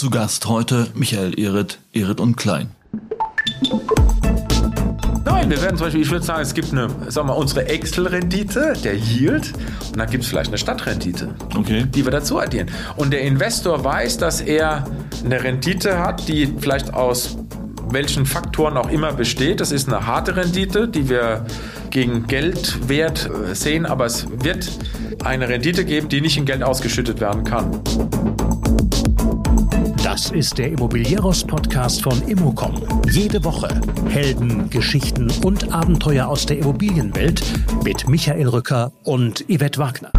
Zu Gast heute Michael Ehret, Ehret und Klein. Nein, wir werden zum Beispiel, ich würde sagen, es gibt eine, sagen wir, unsere Excel-Rendite, der Yield, und dann gibt es vielleicht eine Stadtrendite, okay. die wir dazu addieren. Und der Investor weiß, dass er eine Rendite hat, die vielleicht aus welchen Faktoren auch immer besteht. Das ist eine harte Rendite, die wir gegen Geldwert äh, sehen, aber es wird eine Rendite geben, die nicht in Geld ausgeschüttet werden kann. Das ist der Immobilieros-Podcast von Immocom. Jede Woche Helden, Geschichten und Abenteuer aus der Immobilienwelt mit Michael Rücker und Yvette Wagner.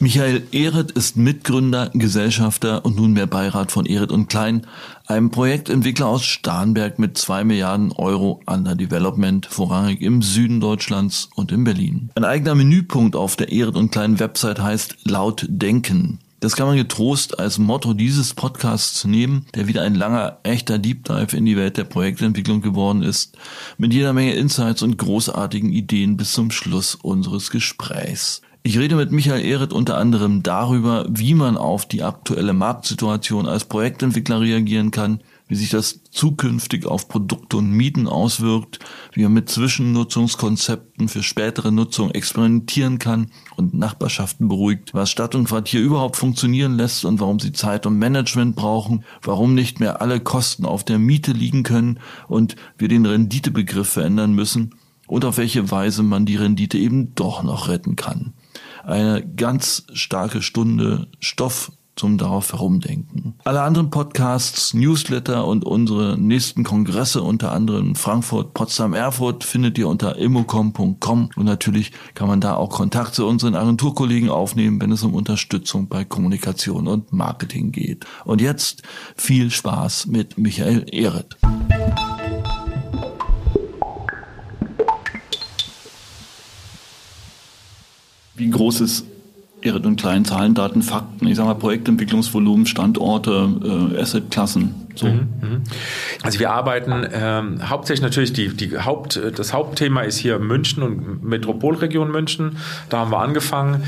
Michael Ehret ist Mitgründer, Gesellschafter und nunmehr Beirat von Ehret und Klein, einem Projektentwickler aus Starnberg mit zwei Milliarden Euro under Development, vorrangig im Süden Deutschlands und in Berlin. Ein eigener Menüpunkt auf der Ehret und Klein Website heißt Laut Denken. Das kann man getrost als Motto dieses Podcasts nehmen, der wieder ein langer, echter Deep Dive in die Welt der Projektentwicklung geworden ist, mit jeder Menge Insights und großartigen Ideen bis zum Schluss unseres Gesprächs. Ich rede mit Michael Ehret unter anderem darüber, wie man auf die aktuelle Marktsituation als Projektentwickler reagieren kann, wie sich das zukünftig auf Produkte und Mieten auswirkt, wie man mit Zwischennutzungskonzepten für spätere Nutzung experimentieren kann und Nachbarschaften beruhigt, was Stadt und Quartier überhaupt funktionieren lässt und warum sie Zeit und Management brauchen, warum nicht mehr alle Kosten auf der Miete liegen können und wir den Renditebegriff verändern müssen und auf welche Weise man die Rendite eben doch noch retten kann eine ganz starke Stunde Stoff zum darauf herumdenken. Alle anderen Podcasts, Newsletter und unsere nächsten Kongresse, unter anderem Frankfurt, Potsdam, Erfurt, findet ihr unter immocom.com und natürlich kann man da auch Kontakt zu unseren Agenturkollegen aufnehmen, wenn es um Unterstützung bei Kommunikation und Marketing geht. Und jetzt viel Spaß mit Michael Ehret. Wie groß ist Ihre und kleinen Zahlen, Daten, Fakten, ich sage mal Projektentwicklungsvolumen, Standorte, äh, Assetklassen? So. Mhm, mhm. Also wir arbeiten ähm, hauptsächlich natürlich die, die Haupt, das Hauptthema ist hier München und Metropolregion München. Da haben wir angefangen.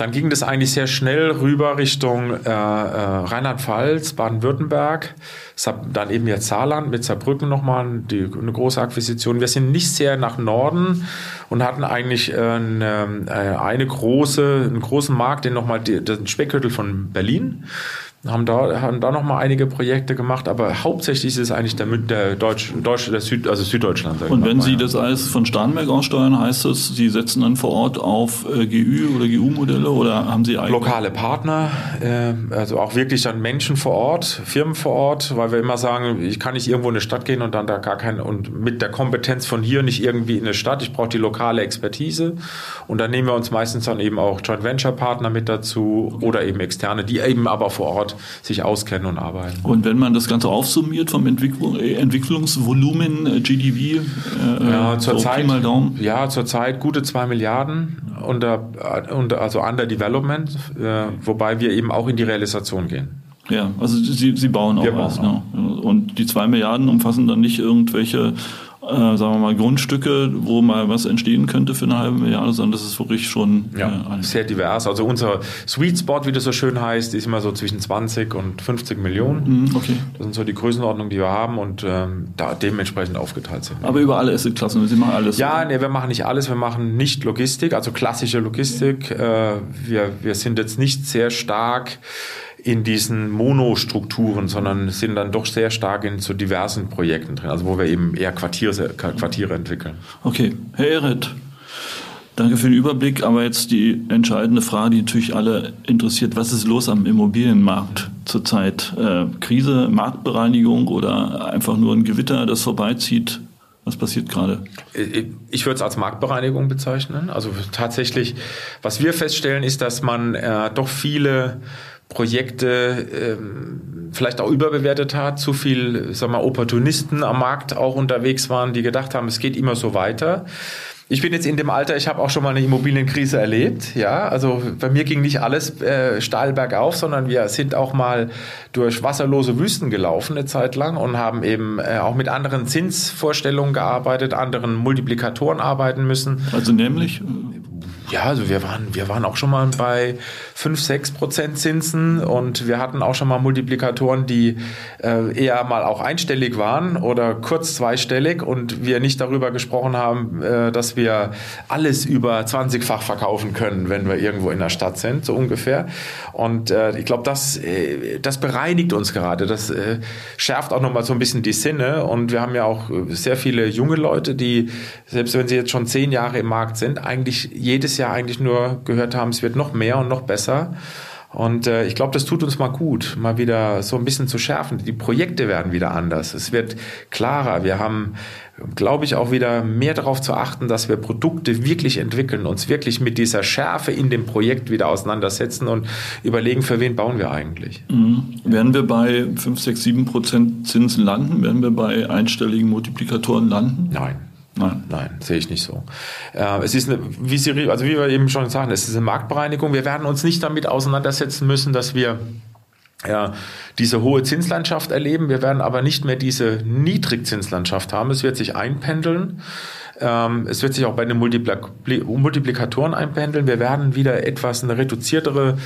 Dann ging das eigentlich sehr schnell rüber Richtung äh, äh, Rheinland-Pfalz, Baden-Württemberg, dann eben jetzt Saarland mit Saarbrücken nochmal die, eine große Akquisition. Wir sind nicht sehr nach Norden und hatten eigentlich äh, eine, äh, eine große, einen großen Markt, den nochmal den Speckgürtel von Berlin haben da, haben da noch mal einige Projekte gemacht, aber hauptsächlich ist es eigentlich der, der Deutsch, Deutsch der Süd, also Süddeutschland. Und wenn Sie das alles von Starnberg aussteuern, heißt das, Sie setzen dann vor Ort auf äh, GÜ oder GU-Modelle oder haben Sie eigene? Lokale Partner, äh, also auch wirklich dann Menschen vor Ort, Firmen vor Ort, weil wir immer sagen, ich kann nicht irgendwo in eine Stadt gehen und dann da gar kein, und mit der Kompetenz von hier nicht irgendwie in eine Stadt, ich brauche die lokale Expertise und dann nehmen wir uns meistens dann eben auch Joint Venture Partner mit dazu oder eben externe, die eben aber vor Ort sich auskennen und arbeiten. Und wenn man das Ganze aufsummiert vom Entwicklung, äh, Entwicklungsvolumen, äh, GDV, äh, ja, zurzeit, mal Daumen? Ja, zurzeit gute zwei Milliarden unter, unter, also under Development, äh, wobei wir eben auch in die Realisation gehen. Ja, also Sie, Sie bauen auch was. Ja. Und die zwei Milliarden umfassen dann nicht irgendwelche äh, sagen wir mal, Grundstücke, wo mal was entstehen könnte für eine halbe Milliarde, sondern das ist wirklich schon ja, äh, sehr divers. Also unser Sweet Spot, wie das so schön heißt, ist immer so zwischen 20 und 50 Millionen. Mhm, okay. Das sind so die Größenordnungen, die wir haben und ähm, da dementsprechend aufgeteilt sind. Aber über alle Assetklassen, Sie machen alles? Ja, nee, wir machen nicht alles. Wir machen nicht Logistik, also klassische Logistik. Äh, wir, wir sind jetzt nicht sehr stark in diesen Monostrukturen, sondern sind dann doch sehr stark in so diversen Projekten drin, also wo wir eben eher Quartiere, Quartiere entwickeln. Okay, Herr Ehret, danke für den Überblick, aber jetzt die entscheidende Frage, die natürlich alle interessiert, was ist los am Immobilienmarkt zurzeit? Äh, Krise, Marktbereinigung oder einfach nur ein Gewitter, das vorbeizieht? Was passiert gerade? Ich würde es als Marktbereinigung bezeichnen. Also tatsächlich, was wir feststellen, ist, dass man äh, doch viele Projekte ähm, vielleicht auch überbewertet hat, zu viel, sag mal, Opportunisten am Markt auch unterwegs waren, die gedacht haben, es geht immer so weiter. Ich bin jetzt in dem Alter, ich habe auch schon mal eine Immobilienkrise erlebt. Ja, also bei mir ging nicht alles äh, steil bergauf, sondern wir sind auch mal durch wasserlose Wüsten gelaufen eine Zeit lang und haben eben äh, auch mit anderen Zinsvorstellungen gearbeitet, anderen Multiplikatoren arbeiten müssen. Also nämlich? Ja, also wir waren, wir waren auch schon mal bei 5, 6 Prozent Zinsen und wir hatten auch schon mal Multiplikatoren, die äh, eher mal auch einstellig waren oder kurz zweistellig und wir nicht darüber gesprochen haben, äh, dass wir alles über 20-fach verkaufen können, wenn wir irgendwo in der Stadt sind, so ungefähr. Und äh, ich glaube, das, äh, das bereinigt uns gerade. Das äh, schärft auch nochmal so ein bisschen die Sinne und wir haben ja auch sehr viele junge Leute, die, selbst wenn sie jetzt schon zehn Jahre im Markt sind, eigentlich jedes Jahr eigentlich nur gehört haben, es wird noch mehr und noch besser. Und äh, ich glaube, das tut uns mal gut, mal wieder so ein bisschen zu schärfen. Die Projekte werden wieder anders. Es wird klarer. Wir haben, glaube ich, auch wieder mehr darauf zu achten, dass wir Produkte wirklich entwickeln, uns wirklich mit dieser Schärfe in dem Projekt wieder auseinandersetzen und überlegen, für wen bauen wir eigentlich. Mhm. Werden wir bei 5, 6, 7 Prozent Zinsen landen? Werden wir bei einstelligen Multiplikatoren landen? Nein. Nein, nein, sehe ich nicht so. Äh, es ist eine, wie Sie, also wie wir eben schon sagen, es ist eine Marktbereinigung. Wir werden uns nicht damit auseinandersetzen müssen, dass wir ja, diese hohe Zinslandschaft erleben. Wir werden aber nicht mehr diese Niedrigzinslandschaft haben. Es wird sich einpendeln. Ähm, es wird sich auch bei den Multiplikatoren einpendeln. Wir werden wieder etwas eine reduziertere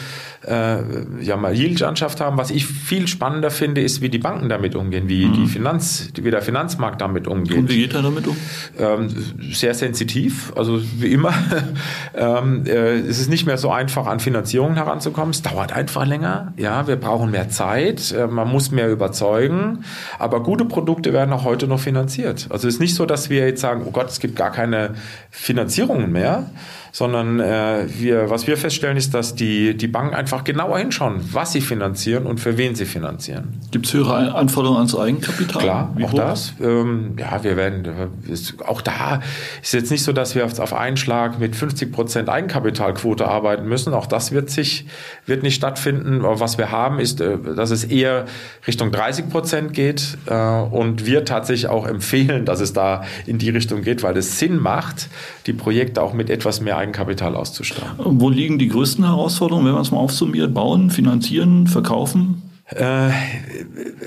äh, ja mal Yield-Landschaft haben. Was ich viel spannender finde, ist, wie die Banken damit umgehen, wie mhm. die Finanz, wie der Finanzmarkt damit umgeht. Und wie geht er damit um? Ähm, sehr sensitiv, also wie immer. ähm, äh, es ist nicht mehr so einfach, an Finanzierungen heranzukommen. Es dauert einfach länger. Ja, wir brauchen mehr Zeit. Äh, man muss mehr überzeugen. Aber gute Produkte werden auch heute noch finanziert. Also es ist nicht so, dass wir jetzt sagen, oh Gott, es gibt gar keine Finanzierungen mehr sondern äh, wir, was wir feststellen, ist, dass die, die Banken einfach genauer hinschauen, was sie finanzieren und für wen sie finanzieren. Gibt es höhere Anforderungen ans Eigenkapital? Klar, Wie auch hoch? das. Ähm, ja, wir werden, ist, auch da ist jetzt nicht so, dass wir auf einen Schlag mit 50 Prozent Eigenkapitalquote arbeiten müssen. Auch das wird sich, wird nicht stattfinden. Aber was wir haben, ist, äh, dass es eher Richtung 30 Prozent geht äh, und wir tatsächlich auch empfehlen, dass es da in die Richtung geht, weil es Sinn macht, die Projekte auch mit etwas mehr Eigenkapital auszustatten. Wo liegen die größten Herausforderungen, wenn man es mal aufsummiert? Bauen, finanzieren, verkaufen? Äh,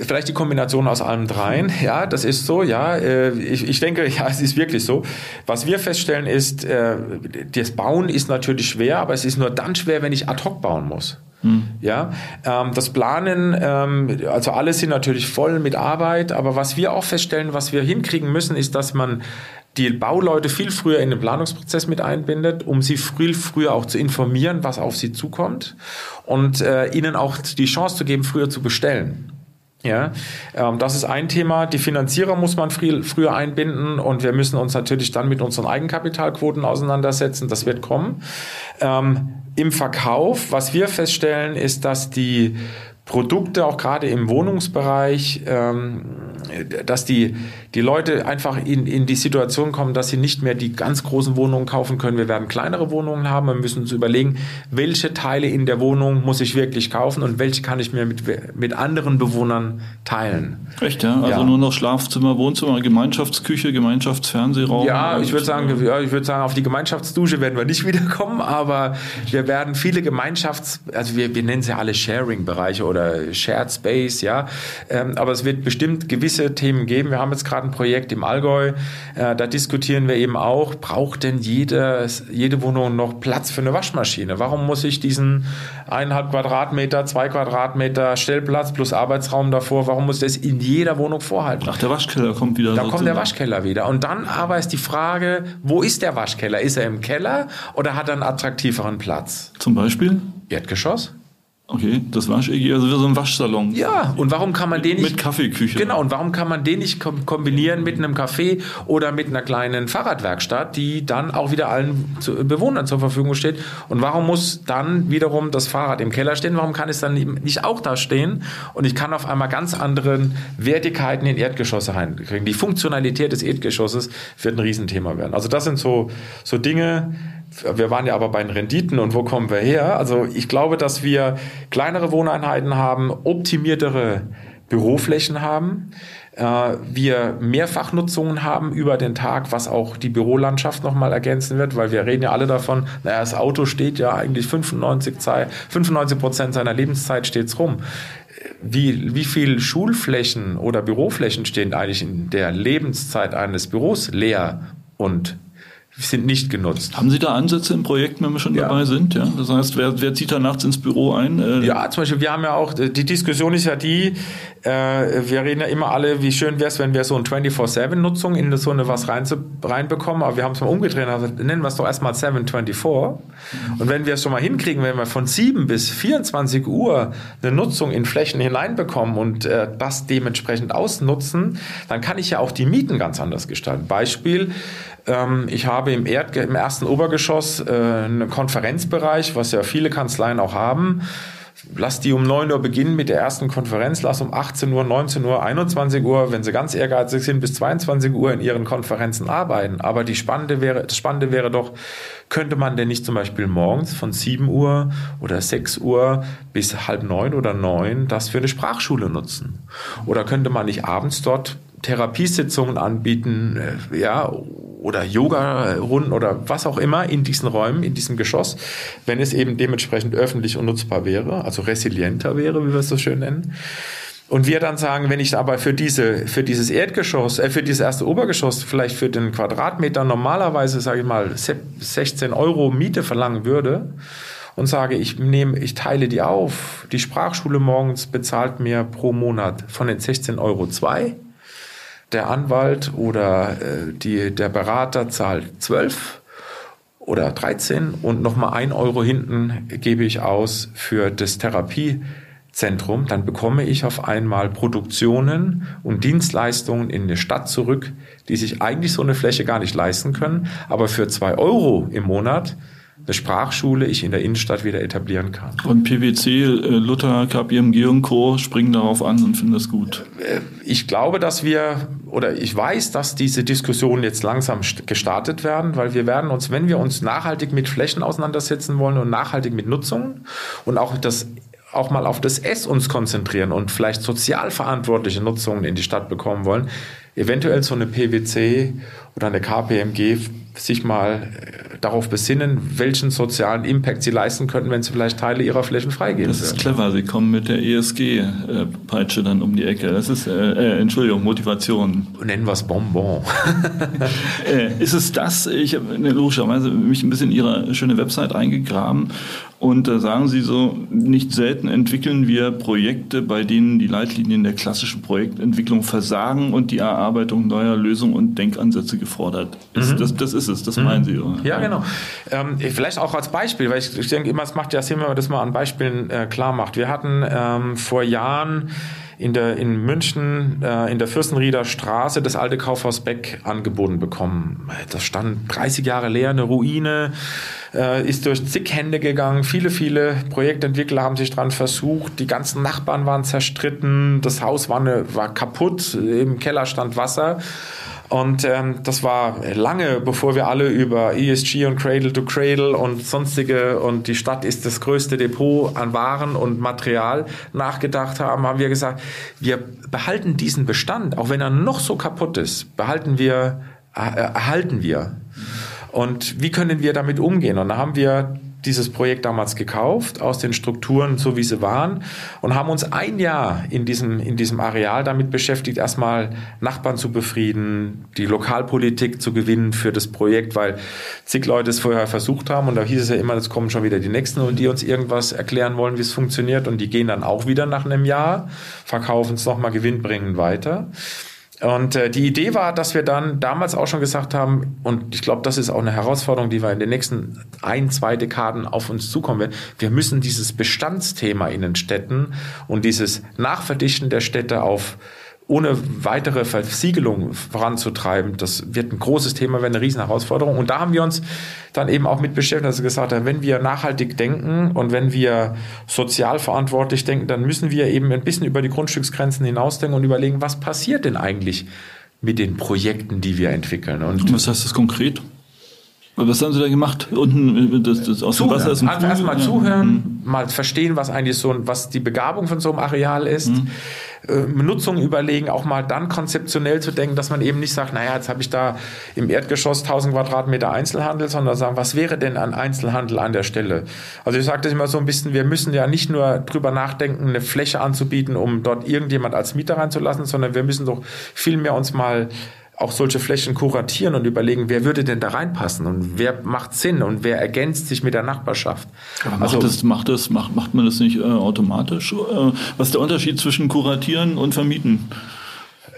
vielleicht die Kombination aus allem dreien. Ja, das ist so. Ja, äh, ich, ich denke, ja, es ist wirklich so. Was wir feststellen ist, äh, das Bauen ist natürlich schwer, aber es ist nur dann schwer, wenn ich ad hoc bauen muss. Hm. Ja, ähm, das Planen, ähm, also alles sind natürlich voll mit Arbeit, aber was wir auch feststellen, was wir hinkriegen müssen, ist, dass man die Bauleute viel früher in den Planungsprozess mit einbindet, um sie viel früher auch zu informieren, was auf sie zukommt und äh, ihnen auch die Chance zu geben, früher zu bestellen. Ja, ähm, das ist ein Thema. Die Finanzierer muss man früh, früher einbinden und wir müssen uns natürlich dann mit unseren Eigenkapitalquoten auseinandersetzen. Das wird kommen. Ähm, Im Verkauf, was wir feststellen, ist, dass die Produkte, auch gerade im Wohnungsbereich, ähm, dass die, die Leute einfach in, in die Situation kommen, dass sie nicht mehr die ganz großen Wohnungen kaufen können. Wir werden kleinere Wohnungen haben. Wir müssen uns überlegen, welche Teile in der Wohnung muss ich wirklich kaufen und welche kann ich mir mit, mit anderen Bewohnern teilen. Echt, ja? Also ja. nur noch Schlafzimmer, Wohnzimmer, Gemeinschaftsküche, Gemeinschaftsfernsehraum? Ja, ich würde sagen, ja, ich würde sagen, auf die Gemeinschaftsdusche werden wir nicht wiederkommen, aber wir werden viele Gemeinschafts-, also wir, wir nennen sie ja alle Sharing-Bereiche oder Shared Space, ja. Ähm, aber es wird bestimmt gewisse Themen geben. Wir haben jetzt gerade ein Projekt im Allgäu, äh, da diskutieren wir eben auch, braucht denn jede, jede Wohnung noch Platz für eine Waschmaschine? Warum muss ich diesen eineinhalb Quadratmeter, zwei Quadratmeter Stellplatz plus Arbeitsraum davor, warum muss das in jeder Wohnung vorhalten? Ach, der Waschkeller kommt wieder. Da kommt der Waschkeller wieder. Und dann aber ist die Frage, wo ist der Waschkeller? Ist er im Keller oder hat er einen attraktiveren Platz? Zum Beispiel? Erdgeschoss. Okay, das Waschegi, also wie so ein Waschsalon. Ja, und warum kann man den nicht. Mit Kaffeeküche. Genau, und warum kann man den nicht kombinieren mit einem Café oder mit einer kleinen Fahrradwerkstatt, die dann auch wieder allen Bewohnern zur Verfügung steht? Und warum muss dann wiederum das Fahrrad im Keller stehen? Warum kann es dann nicht auch da stehen? Und ich kann auf einmal ganz anderen Wertigkeiten in Erdgeschosse reinkriegen. Die Funktionalität des Erdgeschosses wird ein Riesenthema werden. Also das sind so, so Dinge, wir waren ja aber bei den Renditen und wo kommen wir her? Also ich glaube, dass wir kleinere Wohneinheiten haben, optimiertere Büroflächen haben, äh, wir Mehrfachnutzungen haben über den Tag, was auch die Bürolandschaft nochmal ergänzen wird, weil wir reden ja alle davon, naja, das Auto steht ja eigentlich 95, 95 Prozent seiner Lebenszeit steht's rum. Wie, wie viel Schulflächen oder Büroflächen stehen eigentlich in der Lebenszeit eines Büros leer und sind nicht genutzt. Haben Sie da Ansätze im Projekt, wenn wir schon ja. dabei sind? Ja, das heißt, wer, wer zieht da nachts ins Büro ein? Äh ja, zum Beispiel, wir haben ja auch, die Diskussion ist ja die, äh, wir reden ja immer alle, wie schön wäre es, wenn wir so eine 24-7-Nutzung in so eine was rein, reinbekommen, aber wir haben es mal umgedreht, also nennen wir es doch erstmal 724. Und wenn wir es schon mal hinkriegen, wenn wir von 7 bis 24 Uhr eine Nutzung in Flächen hineinbekommen und äh, das dementsprechend ausnutzen, dann kann ich ja auch die Mieten ganz anders gestalten. Beispiel, ähm, ich habe im, Erd im ersten Obergeschoss äh, einen Konferenzbereich, was ja viele Kanzleien auch haben. Lass die um 9 Uhr beginnen mit der ersten Konferenz, lass um 18 Uhr, 19 Uhr, 21 Uhr, wenn sie ganz ehrgeizig sind, bis 22 Uhr in ihren Konferenzen arbeiten. Aber die Spannende wäre, das Spannende wäre doch, könnte man denn nicht zum Beispiel morgens von 7 Uhr oder 6 Uhr bis halb neun oder neun das für eine Sprachschule nutzen? Oder könnte man nicht abends dort Therapiesitzungen anbieten, äh, ja, oder Yoga-Runden oder was auch immer in diesen Räumen, in diesem Geschoss, wenn es eben dementsprechend öffentlich und nutzbar wäre, also resilienter wäre, wie wir es so schön nennen. Und wir dann sagen, wenn ich aber für diese, für dieses Erdgeschoss, äh, für dieses erste Obergeschoss vielleicht für den Quadratmeter normalerweise, sage ich mal, 16 Euro Miete verlangen würde und sage, ich nehme, ich teile die auf. Die Sprachschule morgens bezahlt mir pro Monat von den 16 Euro zwei der Anwalt oder äh, die, der Berater zahlt 12 oder 13 und nochmal ein Euro hinten gebe ich aus für das Therapiezentrum, dann bekomme ich auf einmal Produktionen und Dienstleistungen in eine Stadt zurück, die sich eigentlich so eine Fläche gar nicht leisten können, aber für zwei Euro im Monat eine Sprachschule ich in der Innenstadt wieder etablieren kann. Und PwC, äh, Luther, KPMG und Co. springen darauf an und finden das gut. Äh, ich glaube, dass wir, oder ich weiß, dass diese Diskussionen jetzt langsam gestartet werden, weil wir werden uns, wenn wir uns nachhaltig mit Flächen auseinandersetzen wollen und nachhaltig mit Nutzung und auch das auch mal auf das S uns konzentrieren und vielleicht sozialverantwortliche Nutzungen in die Stadt bekommen wollen, eventuell so eine PwC oder eine KPMG sich mal äh, darauf besinnen, welchen sozialen Impact sie leisten könnten, wenn sie vielleicht Teile ihrer Flächen freigeben. Das ist würden. clever. Sie kommen mit der ESG-Peitsche dann um die Ecke. Das ist, äh, äh, Entschuldigung, Motivation. Nennen wir es Bonbon. äh, ist es das? Ich habe logischerweise mich ein bisschen in Ihre schöne Website eingegraben und da sagen Sie so, nicht selten entwickeln wir Projekte, bei denen die Leitlinien der klassischen Projektentwicklung versagen und die Erarbeitung neuer Lösungen und Denkansätze gefordert ist. Mhm. Das, das ist es, das mhm. meinen Sie. Oder? Ja, genau. Ähm, vielleicht auch als Beispiel, weil ich, ich denke immer, es macht ja Sinn, wenn man das mal an Beispielen äh, klar macht. Wir hatten ähm, vor Jahren in, der, in München äh, in der Fürstenrieder Straße das alte Kaufhaus Beck angeboten bekommen. Das stand 30 Jahre leer, eine Ruine, äh, ist durch zig Hände gegangen. Viele, viele Projektentwickler haben sich dran versucht. Die ganzen Nachbarn waren zerstritten. Das Haus war, eine, war kaputt. Im Keller stand Wasser. Und ähm, das war lange, bevor wir alle über ESG und Cradle to Cradle und sonstige und die Stadt ist das größte Depot an Waren und Material nachgedacht haben, haben wir gesagt, wir behalten diesen Bestand, auch wenn er noch so kaputt ist, behalten wir, äh, erhalten wir. Und wie können wir damit umgehen? Und da haben wir dieses Projekt damals gekauft, aus den Strukturen, so wie sie waren, und haben uns ein Jahr in diesem, in diesem Areal damit beschäftigt, erstmal Nachbarn zu befrieden, die Lokalpolitik zu gewinnen für das Projekt, weil zig Leute es vorher versucht haben und da hieß es ja immer, es kommen schon wieder die Nächsten und die uns irgendwas erklären wollen, wie es funktioniert und die gehen dann auch wieder nach einem Jahr, verkaufen es nochmal gewinnbringend weiter. Und äh, die Idee war, dass wir dann damals auch schon gesagt haben, und ich glaube, das ist auch eine Herausforderung, die wir in den nächsten ein, zwei Dekaden auf uns zukommen werden. Wir müssen dieses Bestandsthema in den Städten und dieses Nachverdichten der Städte auf ohne weitere Versiegelung voranzutreiben, das wird ein großes Thema, wird eine riesen Herausforderung. Und da haben wir uns dann eben auch mit beschäftigt, dass wir gesagt haben, wenn wir nachhaltig denken und wenn wir sozial verantwortlich denken, dann müssen wir eben ein bisschen über die Grundstücksgrenzen hinausdenken und überlegen, was passiert denn eigentlich mit den Projekten, die wir entwickeln. Und was heißt das konkret? Was haben Sie da gemacht? Unten das, das aus zuhören. dem Wasser ist ein Also erstmal zuhören, mhm. mal verstehen, was eigentlich so was die Begabung von so einem Areal ist. Mhm. Äh, Nutzung überlegen, auch mal dann konzeptionell zu denken, dass man eben nicht sagt, naja, jetzt habe ich da im Erdgeschoss 1000 Quadratmeter Einzelhandel, sondern sagen, was wäre denn an Einzelhandel an der Stelle? Also ich sage das immer so ein bisschen, wir müssen ja nicht nur drüber nachdenken, eine Fläche anzubieten, um dort irgendjemand als Mieter reinzulassen, sondern wir müssen doch vielmehr uns mal auch solche Flächen kuratieren und überlegen, wer würde denn da reinpassen und wer macht Sinn und wer ergänzt sich mit der Nachbarschaft. Aber macht, also, das, macht, das, macht, macht man das nicht äh, automatisch? Äh, was ist der Unterschied zwischen kuratieren und vermieten?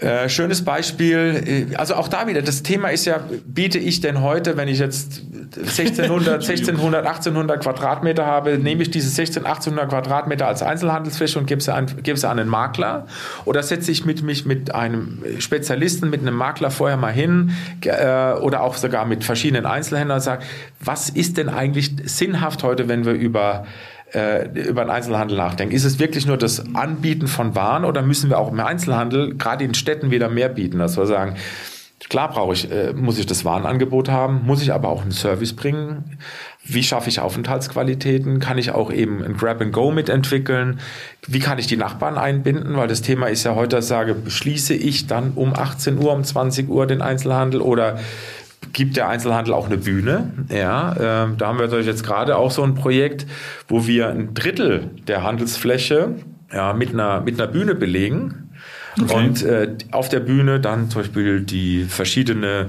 Äh, schönes Beispiel, äh, also auch da wieder, das Thema ist ja, biete ich denn heute, wenn ich jetzt 1600, 1600, 1800 Quadratmeter habe, nehme ich diese 1600, 1800 Quadratmeter als Einzelhandelsfläche und gebe sie, an, gebe sie an einen Makler? Oder setze ich mit, mich mit einem Spezialisten, mit einem Makler vorher mal hin äh, oder auch sogar mit verschiedenen Einzelhändlern und sage, was ist denn eigentlich sinnhaft heute, wenn wir über äh, über den Einzelhandel nachdenken. Ist es wirklich nur das Anbieten von Waren oder müssen wir auch im Einzelhandel, gerade in Städten, wieder mehr bieten, dass wir sagen, Klar brauche ich, äh, muss ich das Warenangebot haben, muss ich aber auch einen Service bringen. Wie schaffe ich Aufenthaltsqualitäten? Kann ich auch eben ein Grab and Go mitentwickeln? Wie kann ich die Nachbarn einbinden? Weil das Thema ist ja heute, dass ich sage, schließe ich dann um 18 Uhr, um 20 Uhr den Einzelhandel oder gibt der Einzelhandel auch eine Bühne. Ja, äh, da haben wir natürlich jetzt gerade auch so ein Projekt, wo wir ein Drittel der Handelsfläche ja, mit, einer, mit einer Bühne belegen. Okay. Und äh, auf der Bühne dann zum Beispiel die verschiedene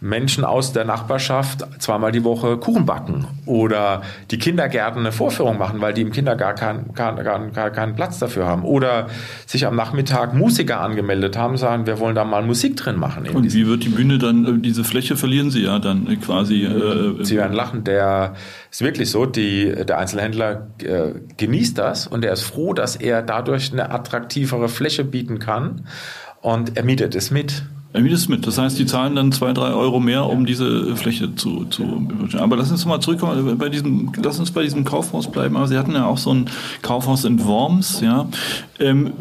Menschen aus der Nachbarschaft zweimal die Woche Kuchen backen oder die Kindergärten eine Vorführung machen, weil die im Kindergarten keinen kein, kein, keinen Platz dafür haben oder sich am Nachmittag Musiker angemeldet haben, sagen, wir wollen da mal Musik drin machen. Und wie wird die Bühne dann, äh, diese Fläche verlieren sie ja dann quasi? Äh, sie werden lachen, der ist wirklich so, die, der Einzelhändler äh, genießt das und er ist froh, dass er dadurch eine attraktivere Fläche bieten kann und er mietet es mit. Wie das mit? Das heißt, die zahlen dann zwei, drei Euro mehr, um diese Fläche zu, zu Aber lass uns mal zurückkommen, bei diesem, lass uns bei diesem Kaufhaus bleiben. Aber Sie hatten ja auch so ein Kaufhaus in Worms, ja. Ähm,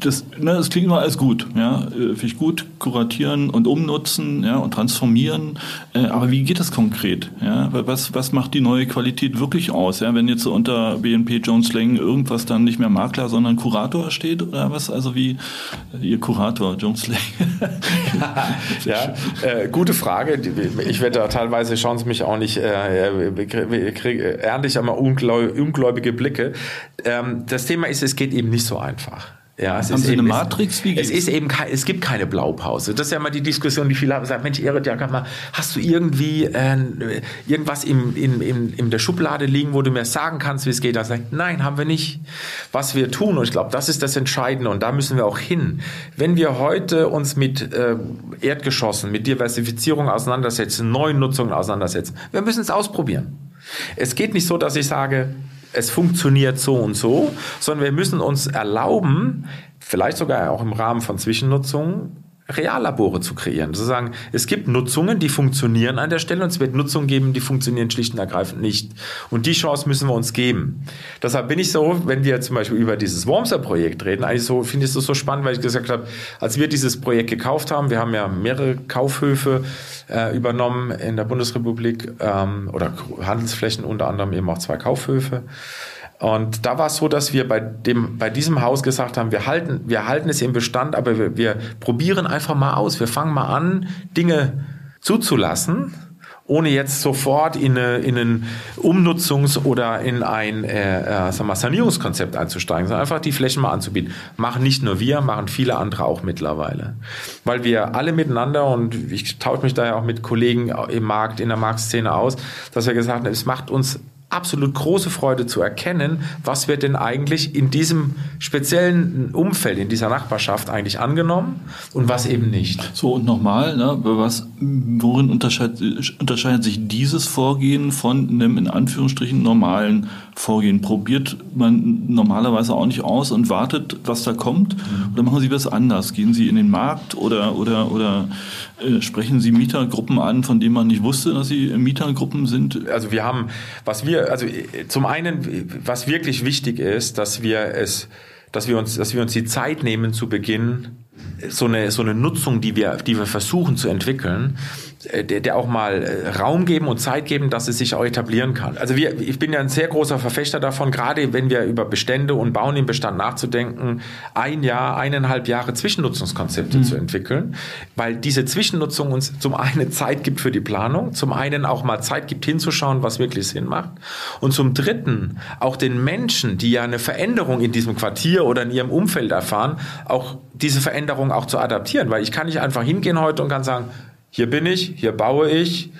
das, ne, das klingt immer alles gut, ja. Äh, finde ich gut, kuratieren und umnutzen, ja, und transformieren. Äh, aber wie geht das konkret? Ja? Was, was macht die neue Qualität wirklich aus? Ja? Wenn jetzt so unter BNP Jones Lang irgendwas dann nicht mehr Makler, sondern Kurator steht oder was? Also wie Ihr Kurator, Jones Lang. ja, äh, gute Frage. Ich werde da teilweise, schauen Sie mich auch nicht, äh, krieg, ernte ich immer ungläubige Blicke. Ähm, das Thema ist, es geht eben nicht so einfach. Ja, es Haben ist Sie eben, eine Matrix? Wie es ist eben es gibt keine Blaupause. Das ist ja mal die Diskussion, die viele haben gesagt, Mensch, Erit, ja, mal, hast du irgendwie äh, irgendwas im, in, in, in der Schublade liegen, wo du mir sagen kannst, wie es geht? Da ich, nein, haben wir nicht. Was wir tun, und ich glaube, das ist das Entscheidende, und da müssen wir auch hin. Wenn wir heute uns mit äh, Erdgeschossen, mit Diversifizierung auseinandersetzen, neuen Nutzungen auseinandersetzen, wir müssen es ausprobieren. Es geht nicht so, dass ich sage, es funktioniert so und so, sondern wir müssen uns erlauben, vielleicht sogar auch im Rahmen von Zwischennutzungen, Reallabore zu kreieren. Sozusagen, es gibt Nutzungen, die funktionieren an der Stelle und es wird Nutzungen geben, die funktionieren schlicht und ergreifend nicht. Und die Chance müssen wir uns geben. Deshalb bin ich so, wenn wir zum Beispiel über dieses Wormser-Projekt reden, eigentlich so, finde ich es so spannend, weil ich gesagt habe, als wir dieses Projekt gekauft haben, wir haben ja mehrere Kaufhöfe äh, übernommen in der Bundesrepublik ähm, oder Handelsflächen, unter anderem eben auch zwei Kaufhöfe. Und da war es so, dass wir bei dem, bei diesem Haus gesagt haben, wir halten, wir halten es im Bestand, aber wir, wir probieren einfach mal aus. Wir fangen mal an, Dinge zuzulassen, ohne jetzt sofort in, eine, in ein Umnutzungs- oder in ein äh, äh, wir, Sanierungskonzept einzusteigen, sondern einfach die Flächen mal anzubieten. Machen nicht nur wir, machen viele andere auch mittlerweile. Weil wir alle miteinander, und ich tausche mich da ja auch mit Kollegen im Markt, in der Marktszene aus, dass wir gesagt haben, es macht uns absolut große Freude zu erkennen, was wird denn eigentlich in diesem speziellen Umfeld, in dieser Nachbarschaft eigentlich angenommen und was eben nicht. So, und nochmal, ne, was, worin unterscheidet, unterscheidet sich dieses Vorgehen von einem in Anführungsstrichen normalen Vorgehen? Probiert man normalerweise auch nicht aus und wartet, was da kommt? Mhm. Oder machen Sie das anders? Gehen Sie in den Markt oder, oder, oder äh, sprechen Sie Mietergruppen an, von denen man nicht wusste, dass sie Mietergruppen sind? Also wir haben, was wir, also äh, zum einen, was wirklich wichtig ist, dass wir es, dass wir uns, dass wir uns die Zeit nehmen zu Beginn, so eine, so eine Nutzung, die wir, die wir versuchen zu entwickeln, der, der auch mal äh, Raum geben und Zeit geben, dass es sich auch etablieren kann. Also wir, ich bin ja ein sehr großer Verfechter davon, gerade wenn wir über Bestände und Bauen im Bestand nachzudenken, ein Jahr, eineinhalb Jahre Zwischennutzungskonzepte mhm. zu entwickeln, weil diese Zwischennutzung uns zum einen Zeit gibt für die Planung, zum einen auch mal Zeit gibt hinzuschauen, was wirklich Sinn macht und zum dritten auch den Menschen, die ja eine Veränderung in diesem Quartier oder in ihrem Umfeld erfahren, auch diese Veränderung auch zu adaptieren, weil ich kann nicht einfach hingehen heute und kann sagen, hier bin ich, hier baue ich,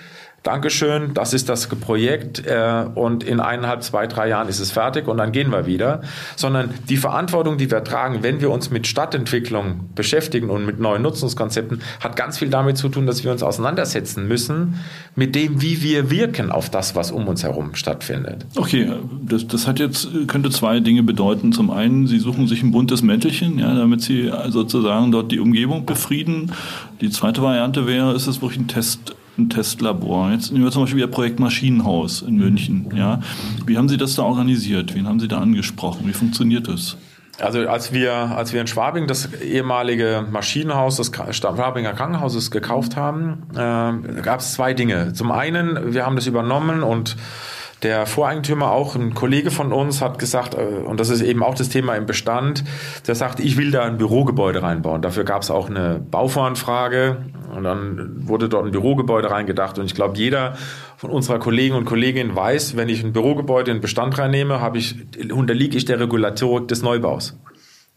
Dankeschön, das ist das Projekt äh, und in eineinhalb, zwei, drei Jahren ist es fertig und dann gehen wir wieder. Sondern die Verantwortung, die wir tragen, wenn wir uns mit Stadtentwicklung beschäftigen und mit neuen Nutzungskonzepten, hat ganz viel damit zu tun, dass wir uns auseinandersetzen müssen mit dem, wie wir wirken auf das, was um uns herum stattfindet. Okay, das, das hat jetzt, könnte zwei Dinge bedeuten. Zum einen, Sie suchen sich ein buntes Mäntelchen, ja, damit Sie sozusagen dort die Umgebung befrieden. Die zweite Variante wäre, ist es wirklich ein Test ein Testlabor. Jetzt nehmen wir zum Beispiel Ihr Projekt Maschinenhaus in München. Ja. Wie haben Sie das da organisiert? Wen haben Sie da angesprochen? Wie funktioniert das? Also als wir, als wir in Schwabing das ehemalige Maschinenhaus des Schwabinger Krankenhauses gekauft haben, äh, gab es zwei Dinge. Zum einen, wir haben das übernommen und der Voreigentümer, auch ein Kollege von uns, hat gesagt, äh, und das ist eben auch das Thema im Bestand, der sagt, ich will da ein Bürogebäude reinbauen. Dafür gab es auch eine Bauvoranfrage und dann wurde dort ein Bürogebäude reingedacht. Und ich glaube, jeder von unserer Kollegen und Kolleginnen weiß, wenn ich ein Bürogebäude in Bestand reinnehme, habe ich, unterliege ich der Regulatorik des Neubaus.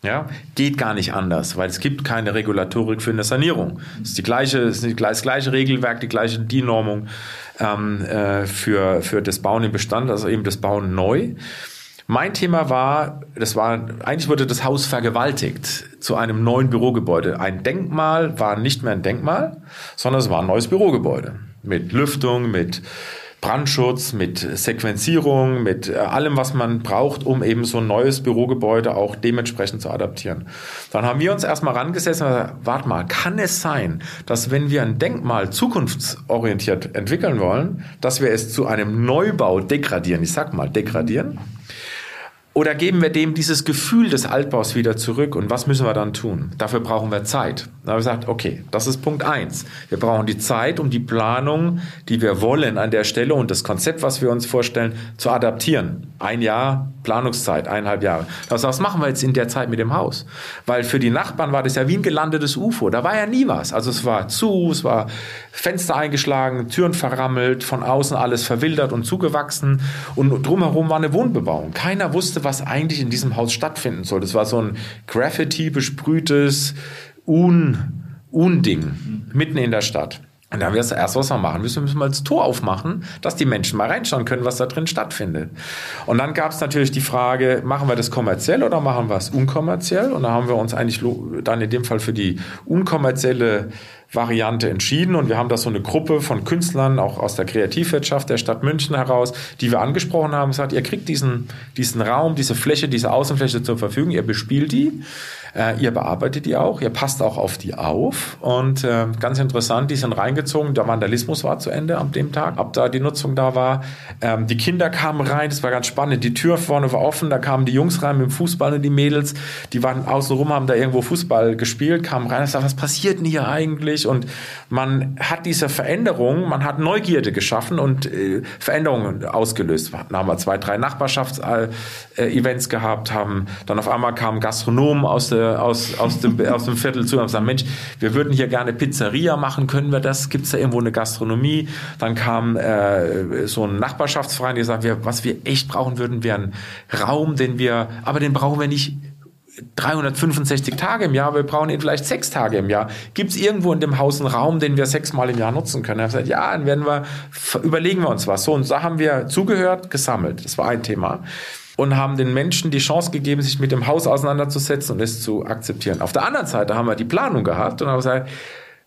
Ja, geht gar nicht anders, weil es gibt keine Regulatorik für eine Sanierung. Es ist die gleiche, es ist das gleiche Regelwerk, die gleiche DIN-Normung ähm, äh, für, für das Bauen im Bestand, also eben das Bauen neu. Mein Thema war, das war, eigentlich wurde das Haus vergewaltigt zu einem neuen Bürogebäude. Ein Denkmal war nicht mehr ein Denkmal, sondern es war ein neues Bürogebäude. Mit Lüftung, mit Brandschutz, mit Sequenzierung, mit äh, allem, was man braucht, um eben so ein neues Bürogebäude auch dementsprechend zu adaptieren. Dann haben wir uns erstmal rangesetzt und gesagt, warte mal, kann es sein, dass wenn wir ein Denkmal zukunftsorientiert entwickeln wollen, dass wir es zu einem Neubau degradieren? Ich sag mal, degradieren. Oder geben wir dem dieses Gefühl des Altbaus wieder zurück? Und was müssen wir dann tun? Dafür brauchen wir Zeit. Da haben wir gesagt, okay, das ist Punkt eins. Wir brauchen die Zeit, um die Planung, die wir wollen an der Stelle und das Konzept, was wir uns vorstellen, zu adaptieren. Ein Jahr Planungszeit, eineinhalb Jahre. Also was machen wir jetzt in der Zeit mit dem Haus? Weil für die Nachbarn war das ja wie ein gelandetes UFO. Da war ja nie was. Also es war zu, es war Fenster eingeschlagen, Türen verrammelt, von außen alles verwildert und zugewachsen und drumherum war eine Wohnbebauung. Keiner wusste, was eigentlich in diesem Haus stattfinden soll. Das war so ein Graffiti besprühtes Un, Unding mitten in der Stadt. Und da haben wir das erste, was wir machen müssen, müssen wir das Tor aufmachen, dass die Menschen mal reinschauen können, was da drin stattfindet. Und dann gab es natürlich die Frage, machen wir das kommerziell oder machen wir es unkommerziell? Und da haben wir uns eigentlich dann in dem Fall für die unkommerzielle Variante entschieden und wir haben da so eine Gruppe von Künstlern, auch aus der Kreativwirtschaft der Stadt München heraus, die wir angesprochen haben, gesagt, ihr kriegt diesen, diesen Raum, diese Fläche, diese Außenfläche zur Verfügung, ihr bespielt die äh, ihr bearbeitet die auch, ihr passt auch auf die auf. Und äh, ganz interessant, die sind reingezogen. Der Vandalismus war zu Ende ab dem Tag, ab da die Nutzung da war. Ähm, die Kinder kamen rein, das war ganz spannend. Die Tür vorne war offen, da kamen die Jungs rein mit dem Fußball und die Mädels, die waren außen rum, haben da irgendwo Fußball gespielt, kamen rein und sagten, was passiert denn hier eigentlich? Und man hat diese Veränderung, man hat Neugierde geschaffen und äh, Veränderungen ausgelöst. Dann haben wir zwei, drei Nachbarschaftsevents gehabt, haben dann auf einmal kamen Gastronomen aus der äh, aus, aus, dem, aus dem Viertel zu und sagen, Mensch, wir würden hier gerne Pizzeria machen, können wir das? Gibt es da irgendwo eine Gastronomie? Dann kam äh, so ein Nachbarschaftsverein, der sagt, wir, was wir echt brauchen würden, wäre ein Raum, den wir, aber den brauchen wir nicht 365 Tage im Jahr, wir brauchen ihn vielleicht sechs Tage im Jahr. Gibt es irgendwo in dem Haus einen Raum, den wir sechsmal im Jahr nutzen können? Er hat gesagt, ja, dann werden wir, überlegen wir uns was. So, und da haben wir zugehört, gesammelt. Das war ein Thema und haben den Menschen die Chance gegeben, sich mit dem Haus auseinanderzusetzen und es zu akzeptieren. Auf der anderen Seite haben wir die Planung gehabt und haben gesagt,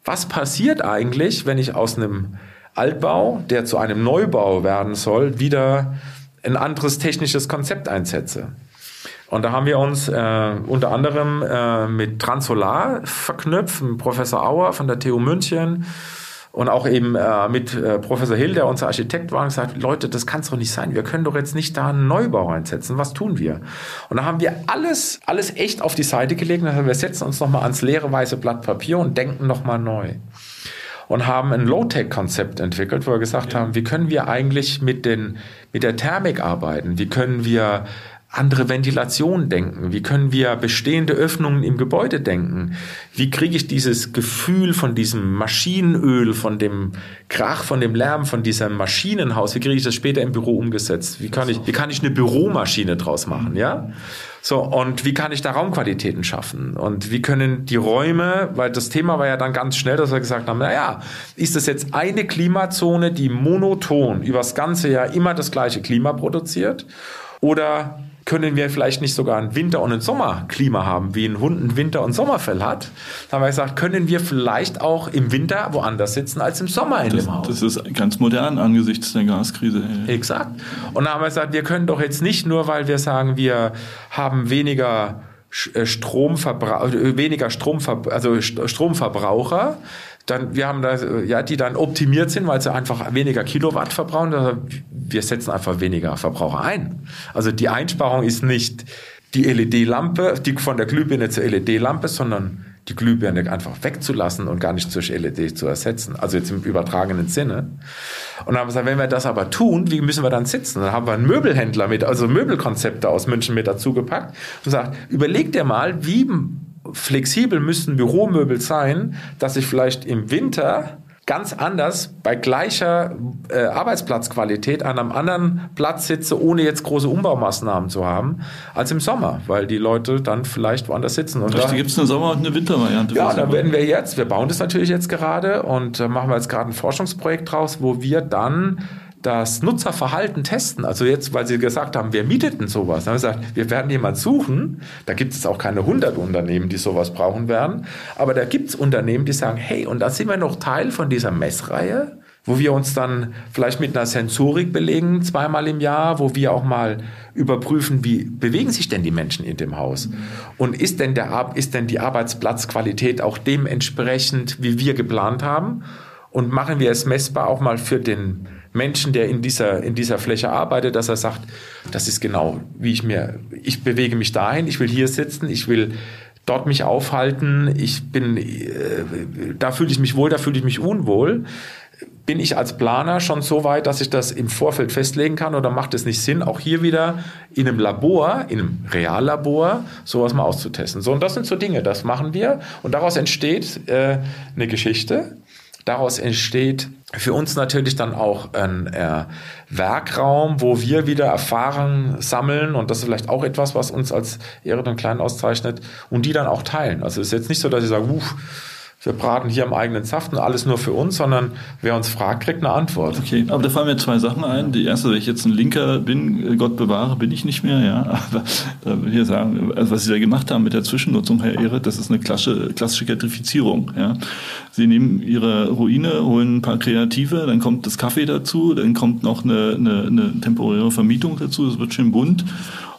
was passiert eigentlich, wenn ich aus einem Altbau, der zu einem Neubau werden soll, wieder ein anderes technisches Konzept einsetze? Und da haben wir uns äh, unter anderem äh, mit Transolar verknüpft, mit Professor Auer von der TU München, und auch eben äh, mit äh, Professor Hill, der unser Architekt war, und gesagt, Leute, das kann es doch nicht sein. Wir können doch jetzt nicht da einen Neubau reinsetzen. Was tun wir? Und da haben wir alles, alles echt auf die Seite gelegt. Und wir setzen uns nochmal ans leere weiße Blatt Papier und denken nochmal neu. Und haben ein Low-Tech-Konzept entwickelt, wo wir gesagt ja. haben, wie können wir eigentlich mit, den, mit der Thermik arbeiten? Wie können wir andere Ventilation denken? Wie können wir bestehende Öffnungen im Gebäude denken? Wie kriege ich dieses Gefühl von diesem Maschinenöl, von dem Krach, von dem Lärm, von diesem Maschinenhaus? Wie kriege ich das später im Büro umgesetzt? Wie kann ich, wie kann ich eine Büromaschine draus machen? Ja? So, und wie kann ich da Raumqualitäten schaffen? Und wie können die Räume, weil das Thema war ja dann ganz schnell, dass wir gesagt haben, naja, ist das jetzt eine Klimazone, die monoton übers ganze Jahr immer das gleiche Klima produziert? Oder können wir vielleicht nicht sogar ein Winter- und ein Sommerklima haben, wie ein Hund ein Winter- und Sommerfell hat? Da haben wir gesagt, können wir vielleicht auch im Winter woanders sitzen als im Sommer in das, dem Haus? Das ist ganz modern angesichts der Gaskrise. Exakt. Und da haben wir gesagt, wir können doch jetzt nicht nur, weil wir sagen, wir haben weniger äh, Stromverbrauch, äh, weniger Stromver also Stromverbraucher, dann, wir haben da, ja, die dann optimiert sind, weil sie einfach weniger Kilowatt verbrauchen. Also wir setzen einfach weniger Verbraucher ein. Also die Einsparung ist nicht die LED-Lampe, die von der Glühbirne zur LED-Lampe, sondern die Glühbirne einfach wegzulassen und gar nicht durch LED zu ersetzen. Also jetzt im übertragenen Sinne. Und dann haben wir gesagt, wenn wir das aber tun, wie müssen wir dann sitzen? Dann haben wir einen Möbelhändler mit, also Möbelkonzepte aus München mit dazu gepackt und gesagt, überleg dir mal, wie flexibel müssten Büromöbel sein, dass ich vielleicht im Winter ganz anders bei gleicher äh, Arbeitsplatzqualität an einem anderen Platz sitze, ohne jetzt große Umbaumaßnahmen zu haben, als im Sommer, weil die Leute dann vielleicht woanders sitzen. Und da gibt es eine Sommer- und eine Wintervariante. Ja, da werden wir jetzt, wir bauen das natürlich jetzt gerade und äh, machen wir jetzt gerade ein Forschungsprojekt draus, wo wir dann das Nutzerverhalten testen. Also jetzt, weil Sie gesagt haben, wer mietet denn sowas? Dann haben wir gesagt, wir werden jemand suchen. Da gibt es auch keine 100 Unternehmen, die sowas brauchen werden. Aber da gibt es Unternehmen, die sagen, hey, und da sind wir noch Teil von dieser Messreihe, wo wir uns dann vielleicht mit einer Sensorik belegen, zweimal im Jahr, wo wir auch mal überprüfen, wie bewegen sich denn die Menschen in dem Haus? Und ist denn, der, ist denn die Arbeitsplatzqualität auch dementsprechend, wie wir geplant haben? Und machen wir es messbar auch mal für den Menschen, der in dieser, in dieser Fläche arbeitet, dass er sagt, das ist genau, wie ich mir, ich bewege mich dahin, ich will hier sitzen, ich will dort mich aufhalten, ich bin, äh, da fühle ich mich wohl, da fühle ich mich unwohl. Bin ich als Planer schon so weit, dass ich das im Vorfeld festlegen kann oder macht es nicht Sinn, auch hier wieder in einem Labor, in einem Reallabor, sowas mal auszutesten? So, und das sind so Dinge, das machen wir und daraus entsteht äh, eine Geschichte, daraus entsteht für uns natürlich dann auch ein äh, Werkraum, wo wir wieder Erfahrungen sammeln und das ist vielleicht auch etwas, was uns als Ehret und Klein auszeichnet und die dann auch teilen. Also es ist jetzt nicht so, dass ich sage, uff, wir braten hier im eigenen Saft und alles nur für uns, sondern wer uns fragt, kriegt eine Antwort. Okay, aber da fallen mir zwei Sachen ein. Die erste, wenn ich jetzt ein Linker bin, Gott bewahre, bin ich nicht mehr, ja. Aber da will ich sagen, also was Sie da gemacht haben mit der Zwischennutzung, Herr Ehret, das ist eine klassische, klassische Gentrifizierung, ja. Sie nehmen Ihre Ruine, holen ein paar Kreative, dann kommt das Kaffee dazu, dann kommt noch eine, eine, eine temporäre Vermietung dazu, das wird schön bunt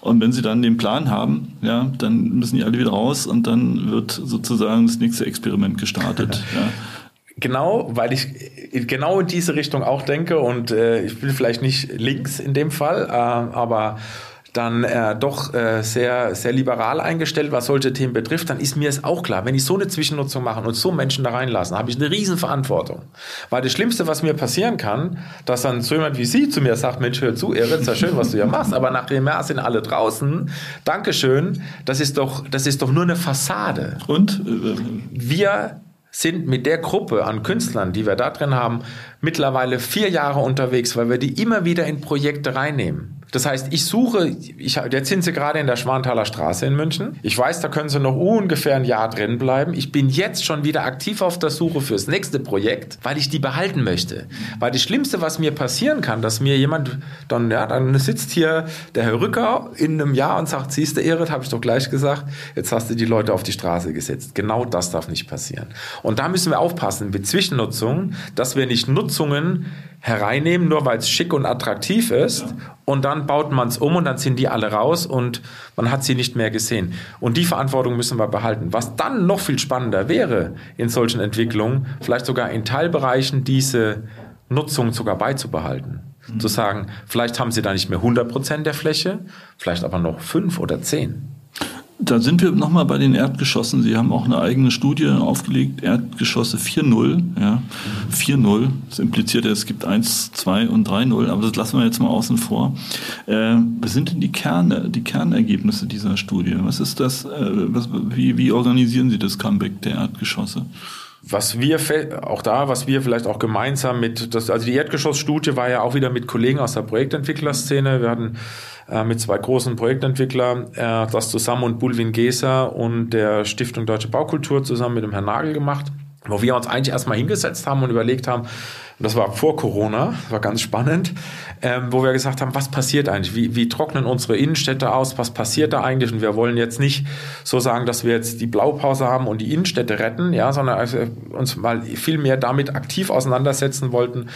und wenn sie dann den Plan haben, ja, dann müssen die alle wieder raus und dann wird sozusagen das nächste Experiment gestartet. ja. Genau, weil ich genau in diese Richtung auch denke und äh, ich bin vielleicht nicht links in dem Fall, äh, aber dann äh, doch äh, sehr, sehr liberal eingestellt, was solche Themen betrifft, dann ist mir es auch klar, wenn ich so eine Zwischennutzung mache und so Menschen da reinlassen, habe ich eine riesen Verantwortung. Weil das Schlimmste, was mir passieren kann, dass dann so jemand wie Sie zu mir sagt, Mensch, hör zu, Erik, ist ja schön, was du hier machst, aber nach dem Jahr sind alle draußen. Dankeschön, das ist doch, das ist doch nur eine Fassade. Und? Wir sind mit der Gruppe an Künstlern, die wir da drin haben, mittlerweile vier Jahre unterwegs, weil wir die immer wieder in Projekte reinnehmen. Das heißt, ich suche, ich, jetzt sind sie gerade in der Schwanthaler Straße in München. Ich weiß, da können sie noch ungefähr ein Jahr drin bleiben. Ich bin jetzt schon wieder aktiv auf der Suche fürs nächste Projekt, weil ich die behalten möchte. Weil das Schlimmste, was mir passieren kann, dass mir jemand dann, ja, dann sitzt hier der Herr Rücker in einem Jahr und sagt, siehst du, Erit, habe ich doch gleich gesagt, jetzt hast du die Leute auf die Straße gesetzt. Genau das darf nicht passieren. Und da müssen wir aufpassen mit Zwischennutzungen, dass wir nicht Nutzungen hereinnehmen, nur weil es schick und attraktiv ist. Ja. Und dann baut man es um und dann sind die alle raus und man hat sie nicht mehr gesehen. Und die Verantwortung müssen wir behalten. Was dann noch viel spannender wäre in solchen Entwicklungen, vielleicht sogar in Teilbereichen diese Nutzung sogar beizubehalten. Mhm. Zu sagen, vielleicht haben sie da nicht mehr 100 Prozent der Fläche, vielleicht aber noch fünf oder zehn. Da sind wir nochmal bei den Erdgeschossen. Sie haben auch eine eigene Studie aufgelegt, Erdgeschosse 4.0. Ja. 4.0, das impliziert ja, es gibt 1, 2 und 3.0, aber das lassen wir jetzt mal außen vor. Äh, was sind denn die Kerne, die Kernergebnisse dieser Studie? Was ist das, äh, was, wie, wie organisieren Sie das Comeback der Erdgeschosse? was wir auch da, was wir vielleicht auch gemeinsam mit, das, also die Erdgeschossstudie war ja auch wieder mit Kollegen aus der Projektentwicklerszene. Wir hatten äh, mit zwei großen Projektentwicklern äh, das zusammen und Bulwin Geser und der Stiftung Deutsche Baukultur zusammen mit dem Herrn Nagel gemacht, wo wir uns eigentlich erstmal hingesetzt haben und überlegt haben, und das war vor Corona, war ganz spannend, ähm, wo wir gesagt haben, was passiert eigentlich? Wie, wie trocknen unsere Innenstädte aus? Was passiert da eigentlich? Und wir wollen jetzt nicht so sagen, dass wir jetzt die Blaupause haben und die Innenstädte retten, ja, sondern also uns mal viel mehr damit aktiv auseinandersetzen wollten,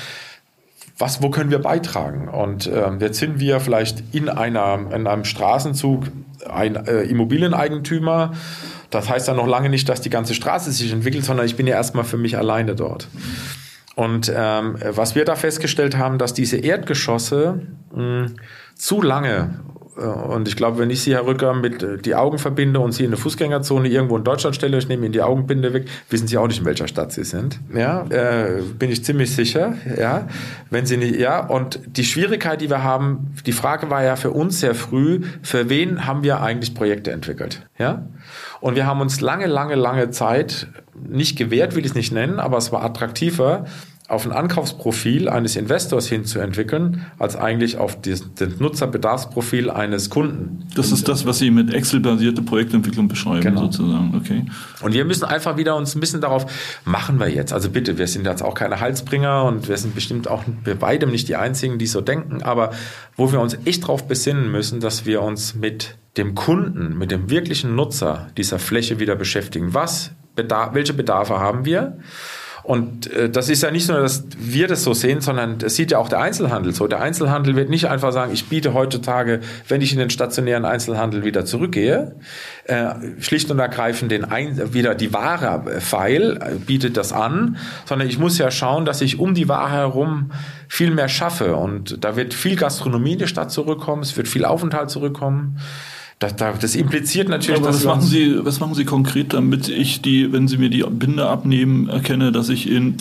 was, wo können wir beitragen? Und äh, jetzt sind wir vielleicht in, einer, in einem Straßenzug ein äh, Immobilieneigentümer. Das heißt dann noch lange nicht, dass die ganze Straße sich entwickelt, sondern ich bin ja erstmal für mich alleine dort. Und ähm, was wir da festgestellt haben, dass diese Erdgeschosse mh, zu lange und ich glaube, wenn ich Sie, Herr Rücker, mit äh, die Augen verbinde und Sie in eine Fußgängerzone irgendwo in Deutschland stelle, ich nehme Ihnen die Augenbinde weg, wissen Sie auch nicht, in welcher Stadt Sie sind. Ja, äh, bin ich ziemlich sicher. Ja, wenn Sie nicht, ja. Und die Schwierigkeit, die wir haben, die Frage war ja für uns sehr früh, für wen haben wir eigentlich Projekte entwickelt? Ja. Und wir haben uns lange, lange, lange Zeit nicht gewehrt, will ich es nicht nennen, aber es war attraktiver, auf ein Ankaufsprofil eines Investors hinzuentwickeln, als eigentlich auf das, Nutzerbedarfsprofil eines Kunden. Das ist das, was Sie mit Excel-basierte Projektentwicklung beschreiben, genau. sozusagen. Okay. Und wir müssen einfach wieder uns ein bisschen darauf machen wir jetzt. Also bitte, wir sind jetzt auch keine Halsbringer und wir sind bestimmt auch bei beidem nicht die Einzigen, die so denken, aber wo wir uns echt darauf besinnen müssen, dass wir uns mit dem Kunden, mit dem wirklichen Nutzer dieser Fläche wieder beschäftigen. Was, Bedarf, welche Bedarfe haben wir? Und äh, das ist ja nicht nur, dass wir das so sehen, sondern das sieht ja auch der Einzelhandel so. Der Einzelhandel wird nicht einfach sagen, ich biete heutzutage, wenn ich in den stationären Einzelhandel wieder zurückgehe, äh, schlicht und ergreifend den Ein wieder die Ware feil, äh, bietet das an, sondern ich muss ja schauen, dass ich um die Ware herum viel mehr schaffe. Und da wird viel Gastronomie in die Stadt zurückkommen, es wird viel Aufenthalt zurückkommen. Das, das impliziert natürlich, Aber was machen Sie, was machen Sie konkret, damit ich die, wenn Sie mir die Binde abnehmen, erkenne, dass ich in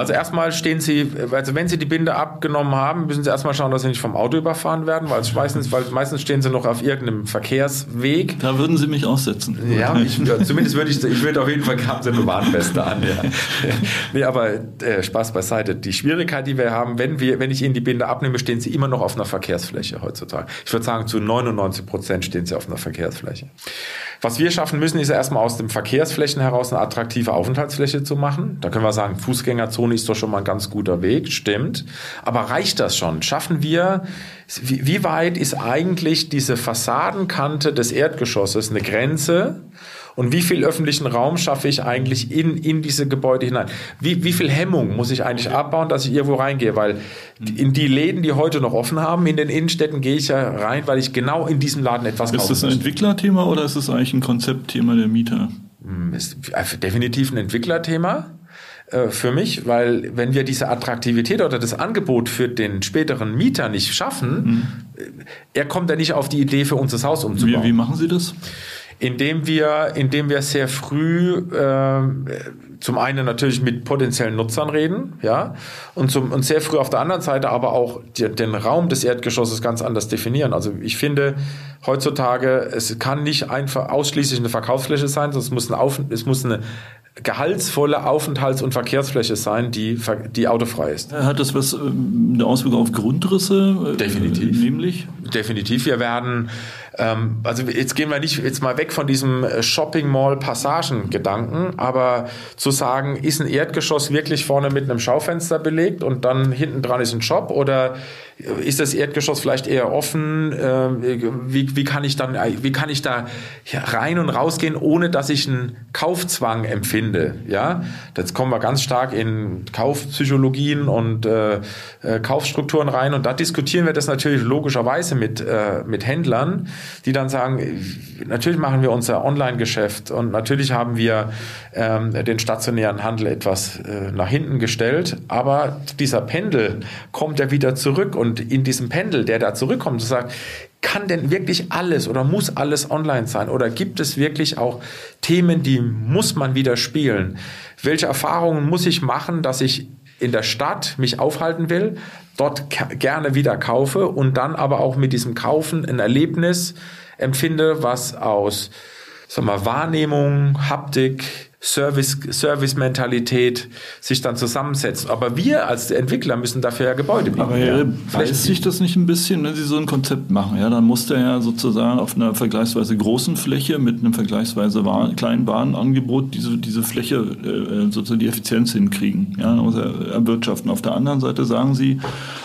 also erstmal stehen Sie, also wenn Sie die Binde abgenommen haben, müssen Sie erstmal schauen, dass Sie nicht vom Auto überfahren werden, weil meistens, weil meistens stehen Sie noch auf irgendeinem Verkehrsweg. Da würden Sie mich aussetzen. Ja, ich, zumindest würde ich, ich würde auf jeden Fall haben Sie eine Warnweste an. Ja. nee, aber äh, Spaß beiseite. Die Schwierigkeit, die wir haben, wenn wir, wenn ich Ihnen die Binde abnehme, stehen Sie immer noch auf einer Verkehrsfläche heutzutage. Ich würde sagen, zu 99 Prozent stehen Sie auf einer Verkehrsfläche. Was wir schaffen müssen, ist erstmal aus den Verkehrsflächen heraus eine attraktive Aufenthaltsfläche zu machen. Da können wir sagen, Fußgängerzone ist doch schon mal ein ganz guter Weg, stimmt. Aber reicht das schon? Schaffen wir, wie weit ist eigentlich diese Fassadenkante des Erdgeschosses eine Grenze? Und wie viel öffentlichen Raum schaffe ich eigentlich in, in diese Gebäude hinein? Wie, wie viel Hemmung muss ich eigentlich abbauen, dass ich irgendwo reingehe? Weil in die Läden, die heute noch offen haben, in den Innenstädten gehe ich ja rein, weil ich genau in diesem Laden etwas kaufe. Ist das ein Entwicklerthema oder ist das eigentlich ein Konzeptthema der Mieter? Hm, ist definitiv ein Entwicklerthema für mich, weil wenn wir diese Attraktivität oder das Angebot für den späteren Mieter nicht schaffen, mhm. er kommt ja nicht auf die Idee, für uns das Haus umzubauen. Wie, wie machen Sie das? indem wir, indem wir sehr früh äh, zum einen natürlich mit potenziellen Nutzern reden, ja, und, zum, und sehr früh auf der anderen Seite aber auch die, den Raum des Erdgeschosses ganz anders definieren. Also ich finde heutzutage, es kann nicht einfach ausschließlich eine Verkaufsfläche sein, sondern es muss, ein Auf, es muss eine gehaltsvolle Aufenthalts- und Verkehrsfläche sein, die, die autofrei ist. Hat das was ähm, eine Auswirkung auf Grundrisse? Äh, Definitiv. Nämlich? Definitiv. Wir werden, ähm, also jetzt gehen wir nicht jetzt mal weg von diesem äh, Shopping Mall Passagen Gedanken, aber zu sagen, ist ein Erdgeschoss wirklich vorne mit einem Schaufenster belegt und dann hinten dran ist ein Shop oder ist das Erdgeschoss vielleicht eher offen? Ähm, wie, wie kann ich dann, wie kann ich da rein und rausgehen, ohne dass ich einen Kaufzwang empfinde? Ja, jetzt kommen wir ganz stark in Kaufpsychologien und äh, äh, Kaufstrukturen rein und da diskutieren wir das natürlich logischerweise mit äh, mit Händlern, die dann sagen, natürlich machen wir unser Online-Geschäft und natürlich haben wir ähm, den stationären Handel etwas äh, nach hinten gestellt, aber dieser Pendel kommt ja wieder zurück und und in diesem Pendel, der da zurückkommt, zu sagen, kann denn wirklich alles oder muss alles online sein? Oder gibt es wirklich auch Themen, die muss man wieder spielen? Welche Erfahrungen muss ich machen, dass ich in der Stadt mich aufhalten will, dort gerne wieder kaufe und dann aber auch mit diesem Kaufen ein Erlebnis empfinde, was aus sag mal, Wahrnehmung, Haptik, Service, Service-Mentalität sich dann zusammensetzt. Aber wir als Entwickler müssen dafür ja Gebäude bieten. Aber ja, weiß sich das nicht ein bisschen, wenn Sie so ein Konzept machen? Ja, dann muss der ja sozusagen auf einer vergleichsweise großen Fläche mit einem vergleichsweise kleinen Warenangebot diese, diese Fläche äh, sozusagen die Effizienz hinkriegen. Ja, muss er erwirtschaften. Auf der anderen Seite sagen Sie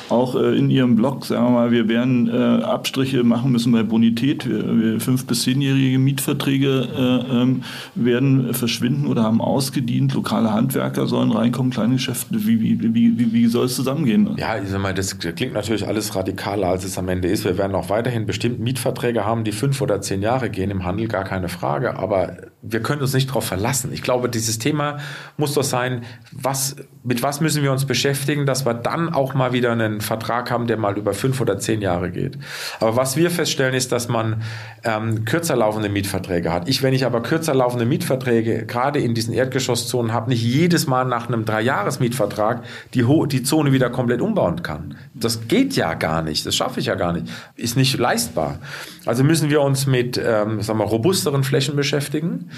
auch äh, in Ihrem Blog, sagen wir mal, wir werden äh, Abstriche machen müssen bei Bonität. Wir, wir fünf- bis zehnjährige Mietverträge äh, ähm, werden verschwinden oder haben ausgedient, lokale Handwerker sollen reinkommen, kleine Geschäfte. Wie, wie, wie, wie, wie soll es zusammengehen? Ja, ich sag mal, das klingt natürlich alles radikaler, als es am Ende ist. Wir werden auch weiterhin bestimmt Mietverträge haben, die fünf oder zehn Jahre gehen im Handel, gar keine Frage. Aber wir können uns nicht darauf verlassen. Ich glaube, dieses Thema muss doch sein, was, mit was müssen wir uns beschäftigen, dass wir dann auch mal wieder einen Vertrag haben, der mal über fünf oder zehn Jahre geht. Aber was wir feststellen, ist, dass man ähm, kürzer laufende Mietverträge hat. Ich, wenn ich aber kürzer laufende Mietverträge gerade in diesen Erdgeschosszonen habe, nicht jedes Mal nach einem Dreijahresmietvertrag die, die Zone wieder komplett umbauen kann. Das geht ja gar nicht. Das schaffe ich ja gar nicht. Ist nicht leistbar. Also müssen wir uns mit ähm, sagen wir, robusteren Flächen beschäftigen.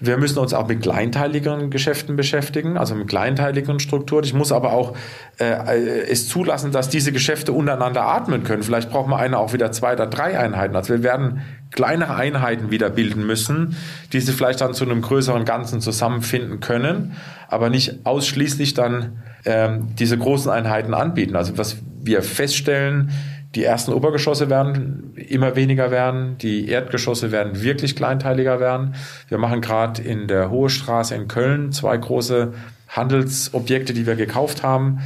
Wir müssen uns auch mit kleinteiligeren Geschäften beschäftigen, also mit kleinteiligeren Strukturen. Ich muss aber auch äh, es zulassen, dass diese Geschäfte untereinander atmen können. Vielleicht braucht man eine auch wieder zwei oder drei Einheiten. Also wir werden kleinere Einheiten wieder bilden müssen, die sie vielleicht dann zu einem größeren Ganzen zusammenfinden können, aber nicht ausschließlich dann ähm, diese großen Einheiten anbieten. Also was wir feststellen, die ersten Obergeschosse werden immer weniger werden, die Erdgeschosse werden wirklich kleinteiliger werden. Wir machen gerade in der Hohe Straße in Köln zwei große Handelsobjekte, die wir gekauft haben,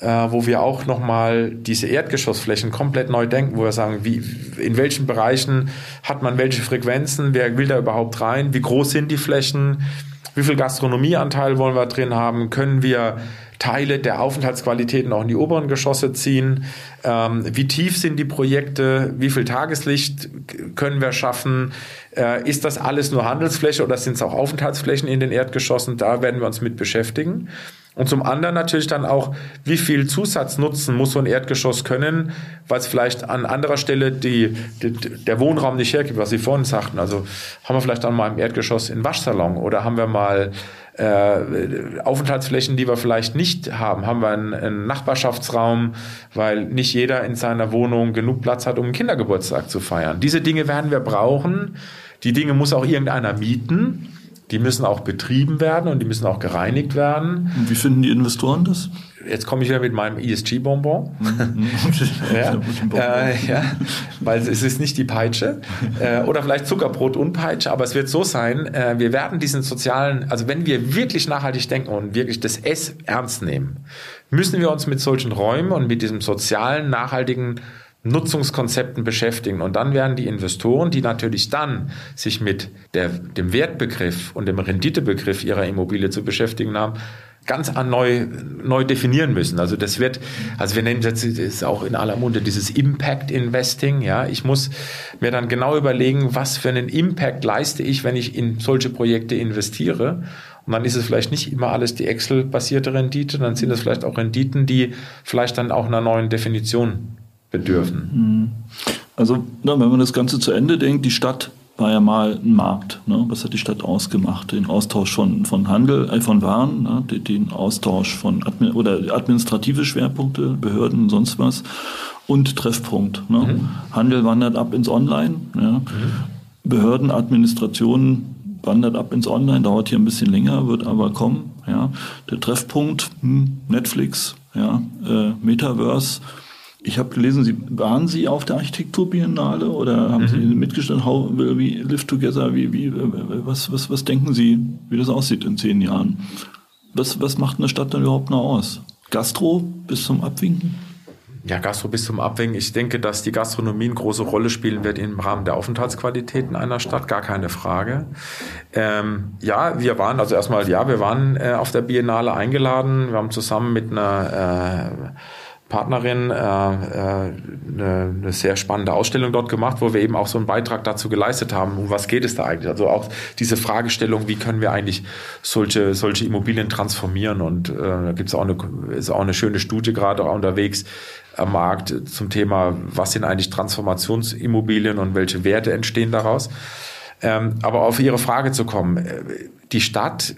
äh, wo wir auch nochmal diese Erdgeschossflächen komplett neu denken, wo wir sagen, wie, in welchen Bereichen hat man welche Frequenzen, wer will da überhaupt rein, wie groß sind die Flächen, wie viel Gastronomieanteil wollen wir drin haben, können wir Teile der Aufenthaltsqualitäten auch in die oberen Geschosse ziehen. Ähm, wie tief sind die Projekte? Wie viel Tageslicht können wir schaffen? Äh, ist das alles nur Handelsfläche oder sind es auch Aufenthaltsflächen in den Erdgeschossen? Da werden wir uns mit beschäftigen. Und zum anderen natürlich dann auch, wie viel Zusatznutzen muss so ein Erdgeschoss können, weil es vielleicht an anderer Stelle die, die, der Wohnraum nicht hergibt, was Sie vorhin sagten. Also haben wir vielleicht dann mal im Erdgeschoss einen Waschsalon oder haben wir mal äh, Aufenthaltsflächen, die wir vielleicht nicht haben. Haben wir einen, einen, Nachbarschaftsraum, weil nicht jeder in seiner Wohnung genug Platz hat, um einen Kindergeburtstag zu feiern. Diese Dinge werden wir brauchen. Die Dinge muss auch irgendeiner mieten. Die müssen auch betrieben werden und die müssen auch gereinigt werden. Und wie finden die Investoren das? Jetzt komme ich wieder mit meinem ESG-Bonbon. Ja. Äh, ja, weil es ist nicht die Peitsche. Äh, oder vielleicht Zuckerbrot und Peitsche, aber es wird so sein, äh, wir werden diesen sozialen, also wenn wir wirklich nachhaltig denken und wirklich das S ernst nehmen, müssen wir uns mit solchen Räumen und mit diesem sozialen, nachhaltigen Nutzungskonzepten beschäftigen. Und dann werden die Investoren, die natürlich dann sich mit der, dem Wertbegriff und dem Renditebegriff ihrer Immobilie zu beschäftigen haben, ganz neu, neu definieren müssen. Also das wird, also wir nennen das, das ist auch in aller Munde dieses Impact Investing. Ja, ich muss mir dann genau überlegen, was für einen Impact leiste ich, wenn ich in solche Projekte investiere. Und dann ist es vielleicht nicht immer alles die Excel-basierte Rendite, dann sind es vielleicht auch Renditen, die vielleicht dann auch einer neuen Definition bedürfen. Mhm. Also, wenn man das Ganze zu Ende denkt, die Stadt war ja mal ein Markt. Ne? Was hat die Stadt ausgemacht? Den Austausch von, von Handel, äh, von Waren, ne? den, Austausch von Admin oder administrative Schwerpunkte, Behörden und sonst was und Treffpunkt. Ne? Mhm. Handel wandert ab ins Online. Ja? Mhm. Behördenadministration wandert ab ins Online, dauert hier ein bisschen länger, wird aber kommen. Ja? Der Treffpunkt, hm, Netflix, ja? Äh, Metaverse, ich habe gelesen, Sie waren Sie auf der Architekturbiennale oder haben mhm. Sie mitgestanden? How will we live together? Wie, wie, was, was, was denken Sie, wie das aussieht in zehn Jahren? Was, was macht eine Stadt dann überhaupt noch aus? Gastro bis zum Abwinken? Ja, Gastro bis zum Abwinken. Ich denke, dass die Gastronomie eine große Rolle spielen wird im Rahmen der Aufenthaltsqualitäten einer Stadt, gar keine Frage. Ähm, ja, wir waren, also erstmal, ja, wir waren äh, auf der Biennale eingeladen. Wir haben zusammen mit einer äh, Partnerin äh, äh, eine, eine sehr spannende Ausstellung dort gemacht, wo wir eben auch so einen Beitrag dazu geleistet haben, um was geht es da eigentlich? Also auch diese Fragestellung, wie können wir eigentlich solche, solche Immobilien transformieren? Und äh, da gibt es auch eine, auch eine schöne Studie gerade unterwegs am Markt zum Thema, was sind eigentlich Transformationsimmobilien und welche Werte entstehen daraus. Ähm, aber auf Ihre Frage zu kommen, äh, die Stadt,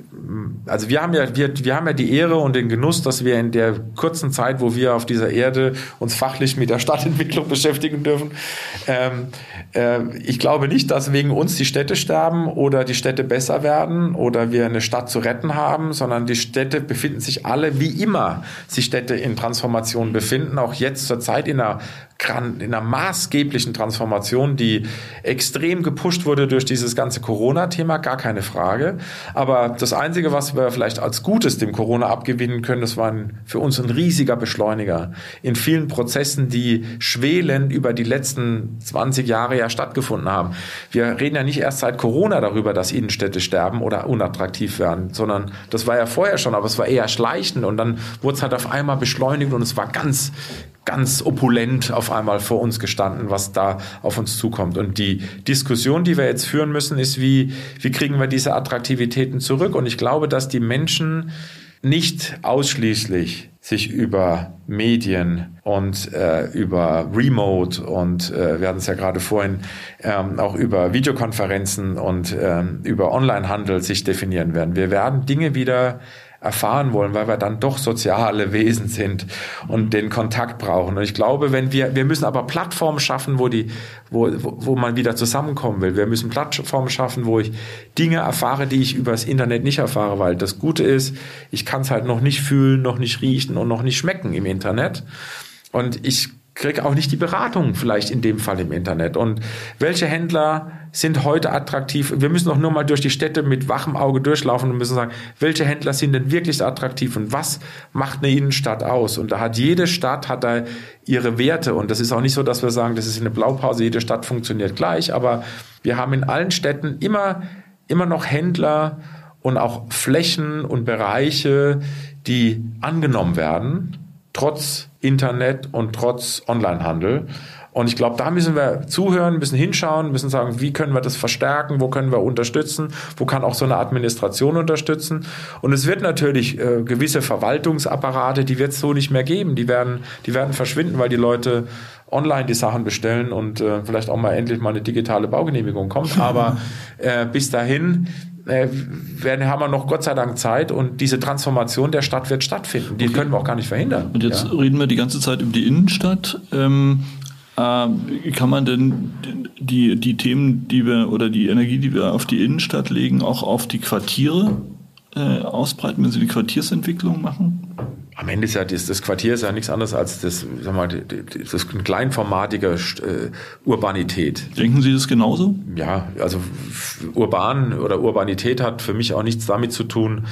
also wir haben ja, wir, wir haben ja die Ehre und den Genuss, dass wir in der kurzen Zeit, wo wir auf dieser Erde uns fachlich mit der Stadtentwicklung beschäftigen dürfen, ähm, äh, ich glaube nicht, dass wegen uns die Städte sterben oder die Städte besser werden oder wir eine Stadt zu retten haben, sondern die Städte befinden sich alle, wie immer sich Städte in Transformation befinden, auch jetzt zur Zeit in einer in einer maßgeblichen Transformation, die extrem gepusht wurde durch dieses ganze Corona-Thema, gar keine Frage. Aber das Einzige, was wir vielleicht als Gutes dem Corona abgewinnen können, das war ein, für uns ein riesiger Beschleuniger in vielen Prozessen, die schwelend über die letzten 20 Jahre ja stattgefunden haben. Wir reden ja nicht erst seit Corona darüber, dass Innenstädte sterben oder unattraktiv werden, sondern das war ja vorher schon, aber es war eher schleichend und dann wurde es halt auf einmal beschleunigt und es war ganz, ganz opulent auf einmal vor uns gestanden, was da auf uns zukommt. Und die Diskussion, die wir jetzt führen müssen, ist, wie, wie kriegen wir diese Attraktivitäten zurück? Und ich glaube, dass die Menschen nicht ausschließlich sich über Medien und äh, über Remote und äh, wir hatten es ja gerade vorhin ähm, auch über Videokonferenzen und ähm, über Onlinehandel sich definieren werden. Wir werden Dinge wieder erfahren wollen, weil wir dann doch soziale Wesen sind und den Kontakt brauchen. Und ich glaube, wenn wir, wir müssen aber Plattformen schaffen, wo die, wo, wo man wieder zusammenkommen will. Wir müssen Plattformen schaffen, wo ich Dinge erfahre, die ich übers Internet nicht erfahre, weil das Gute ist, ich kann es halt noch nicht fühlen, noch nicht riechen und noch nicht schmecken im Internet. Und ich kriege auch nicht die Beratung vielleicht in dem Fall im Internet. Und welche Händler sind heute attraktiv? Wir müssen doch nur mal durch die Städte mit wachem Auge durchlaufen und müssen sagen, welche Händler sind denn wirklich attraktiv und was macht eine Innenstadt aus? Und da hat jede Stadt hat da ihre Werte und das ist auch nicht so, dass wir sagen, das ist eine Blaupause, jede Stadt funktioniert gleich, aber wir haben in allen Städten immer immer noch Händler und auch Flächen und Bereiche, die angenommen werden, trotz Internet und trotz Onlinehandel. Und ich glaube, da müssen wir zuhören, müssen hinschauen, müssen sagen, wie können wir das verstärken, wo können wir unterstützen, wo kann auch so eine Administration unterstützen. Und es wird natürlich äh, gewisse Verwaltungsapparate, die wird es so nicht mehr geben. Die werden, die werden verschwinden, weil die Leute online die Sachen bestellen und äh, vielleicht auch mal endlich mal eine digitale Baugenehmigung kommt. Aber äh, bis dahin äh, werden, haben wir noch Gott sei Dank Zeit und diese Transformation der Stadt wird stattfinden. Die okay. können wir auch gar nicht verhindern. Und jetzt ja. reden wir die ganze Zeit über die Innenstadt. Ähm, äh, kann man denn die, die Themen, die wir oder die Energie, die wir auf die Innenstadt legen, auch auf die Quartiere äh, ausbreiten, wenn Sie die Quartiersentwicklung machen? Am Ende ist ja das, das Quartier ist ja nichts anderes als das, sag mal, das ist eine kleinformatige äh, Urbanität. Denken Sie das genauso? Ja, also urban oder Urbanität hat für mich auch nichts damit zu tun,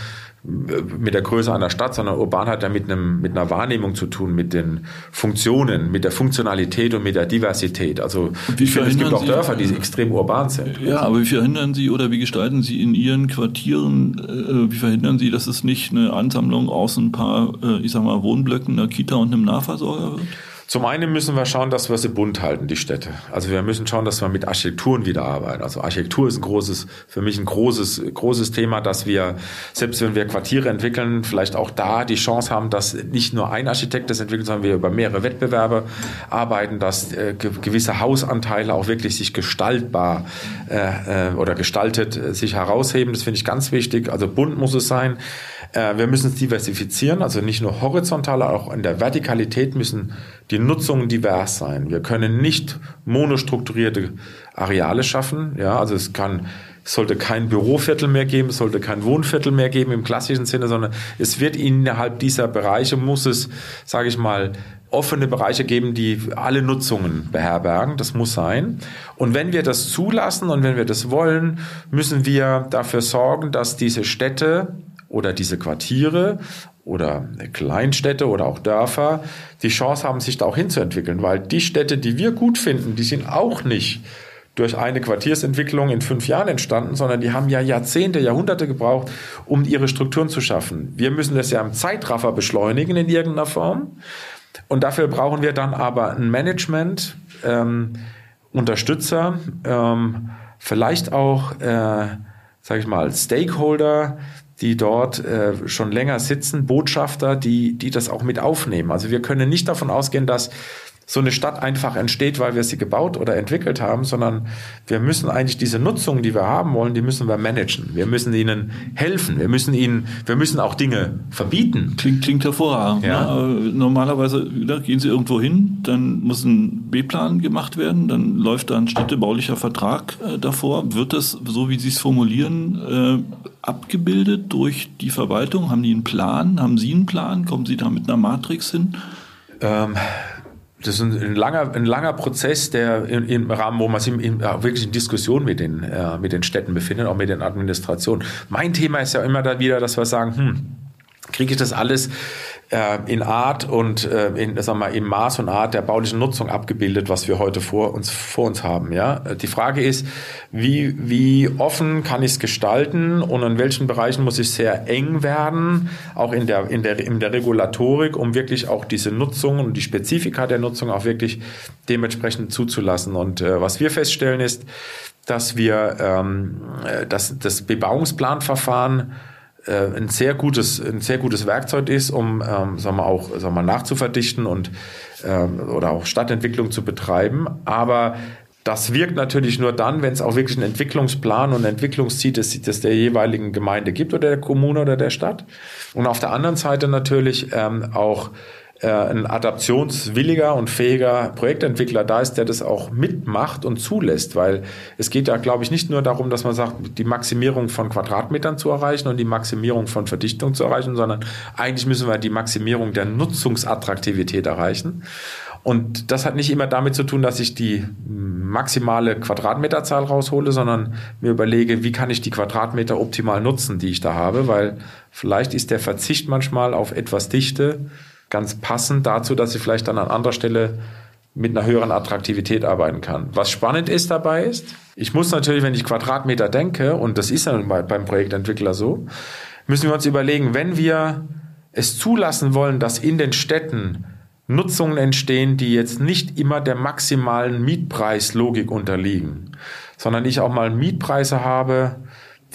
mit der Größe einer Stadt, sondern urban hat ja mit, einem, mit einer Wahrnehmung zu tun, mit den Funktionen, mit der Funktionalität und mit der Diversität. Also ich finde, es gibt auch Dörfer, die extrem urban sind. Ja, aber wie verhindern Sie oder wie gestalten Sie in Ihren Quartieren, äh, wie verhindern Sie, dass es nicht eine Ansammlung aus ein paar, äh, ich sag mal, Wohnblöcken, einer Kita und einem Nahversorger wird? Zum einen müssen wir schauen, dass wir sie bunt halten, die Städte. Also wir müssen schauen, dass wir mit Architekturen wieder arbeiten. Also Architektur ist ein großes, für mich ein großes, großes Thema, dass wir, selbst wenn wir Quartiere entwickeln, vielleicht auch da die Chance haben, dass nicht nur ein Architekt das entwickelt, sondern wir über mehrere Wettbewerbe arbeiten, dass äh, gewisse Hausanteile auch wirklich sich gestaltbar äh, äh, oder gestaltet äh, sich herausheben. Das finde ich ganz wichtig. Also bunt muss es sein. Äh, wir müssen es diversifizieren, also nicht nur horizontal, auch in der Vertikalität müssen die Nutzungen divers sein. Wir können nicht monostrukturierte Areale schaffen. Ja, also es kann es sollte kein Büroviertel mehr geben, es sollte kein Wohnviertel mehr geben im klassischen Sinne, sondern es wird innerhalb dieser Bereiche muss es, sage ich mal, offene Bereiche geben, die alle Nutzungen beherbergen. Das muss sein. Und wenn wir das zulassen und wenn wir das wollen, müssen wir dafür sorgen, dass diese Städte oder diese Quartiere oder Kleinstädte oder auch Dörfer die Chance haben, sich da auch hinzuentwickeln, weil die Städte, die wir gut finden, die sind auch nicht durch eine Quartiersentwicklung in fünf Jahren entstanden, sondern die haben ja Jahrzehnte, Jahrhunderte gebraucht, um ihre Strukturen zu schaffen. Wir müssen das ja im Zeitraffer beschleunigen in irgendeiner Form. Und dafür brauchen wir dann aber ein Management, ähm, Unterstützer, ähm, vielleicht auch, äh, sage ich mal, Stakeholder, die dort äh, schon länger sitzen, Botschafter, die, die das auch mit aufnehmen. Also wir können nicht davon ausgehen, dass so eine Stadt einfach entsteht, weil wir sie gebaut oder entwickelt haben, sondern wir müssen eigentlich diese Nutzung, die wir haben wollen, die müssen wir managen. Wir müssen ihnen helfen. Wir müssen ihnen, wir müssen auch Dinge verbieten. Klingt, klingt hervorragend. Ja. Ne? Normalerweise da gehen Sie irgendwo hin, dann muss ein B-Plan gemacht werden, dann läuft da ein städtebaulicher Vertrag äh, davor. Wird das, so wie Sie es formulieren, äh, abgebildet durch die Verwaltung? Haben die einen Plan? Haben Sie einen Plan? Kommen Sie da mit einer Matrix hin? Ähm, das ist ein langer, ein langer Prozess, der im Rahmen, wo man sich in, wirklich in Diskussion mit den, äh, mit den Städten befindet, auch mit den Administrationen. Mein Thema ist ja immer da wieder, dass wir sagen, hm, kriege ich das alles äh, in Art und äh, in, sag mal, im Maß und Art der baulichen Nutzung abgebildet, was wir heute vor uns, vor uns haben. Ja? Die Frage ist, wie, wie offen kann ich es gestalten und in welchen Bereichen muss ich sehr eng werden, auch in der, in, der, in der Regulatorik, um wirklich auch diese Nutzung und die Spezifika der Nutzung auch wirklich dementsprechend zuzulassen. Und äh, was wir feststellen ist, dass wir ähm, äh, dass das Bebauungsplanverfahren ein sehr gutes, ein sehr gutes Werkzeug ist, um ähm, sagen wir auch sagen wir, nachzuverdichten und ähm, oder auch Stadtentwicklung zu betreiben. Aber das wirkt natürlich nur dann, wenn es auch wirklich einen Entwicklungsplan und ein Entwicklungsziel des, des der jeweiligen Gemeinde gibt oder der Kommune oder der Stadt. Und auf der anderen Seite natürlich ähm, auch äh, ein adaptionswilliger und fähiger Projektentwickler da ist, der das auch mitmacht und zulässt, weil es geht ja, glaube ich, nicht nur darum, dass man sagt, die Maximierung von Quadratmetern zu erreichen und die Maximierung von Verdichtung zu erreichen, sondern eigentlich müssen wir die Maximierung der Nutzungsattraktivität erreichen. Und das hat nicht immer damit zu tun, dass ich die maximale Quadratmeterzahl raushole, sondern mir überlege, wie kann ich die Quadratmeter optimal nutzen, die ich da habe, weil vielleicht ist der Verzicht manchmal auf etwas Dichte ganz passend dazu, dass ich vielleicht dann an anderer Stelle mit einer höheren Attraktivität arbeiten kann. Was spannend ist dabei ist, ich muss natürlich, wenn ich Quadratmeter denke, und das ist ja beim Projektentwickler so, müssen wir uns überlegen, wenn wir es zulassen wollen, dass in den Städten Nutzungen entstehen, die jetzt nicht immer der maximalen Mietpreislogik unterliegen, sondern ich auch mal Mietpreise habe,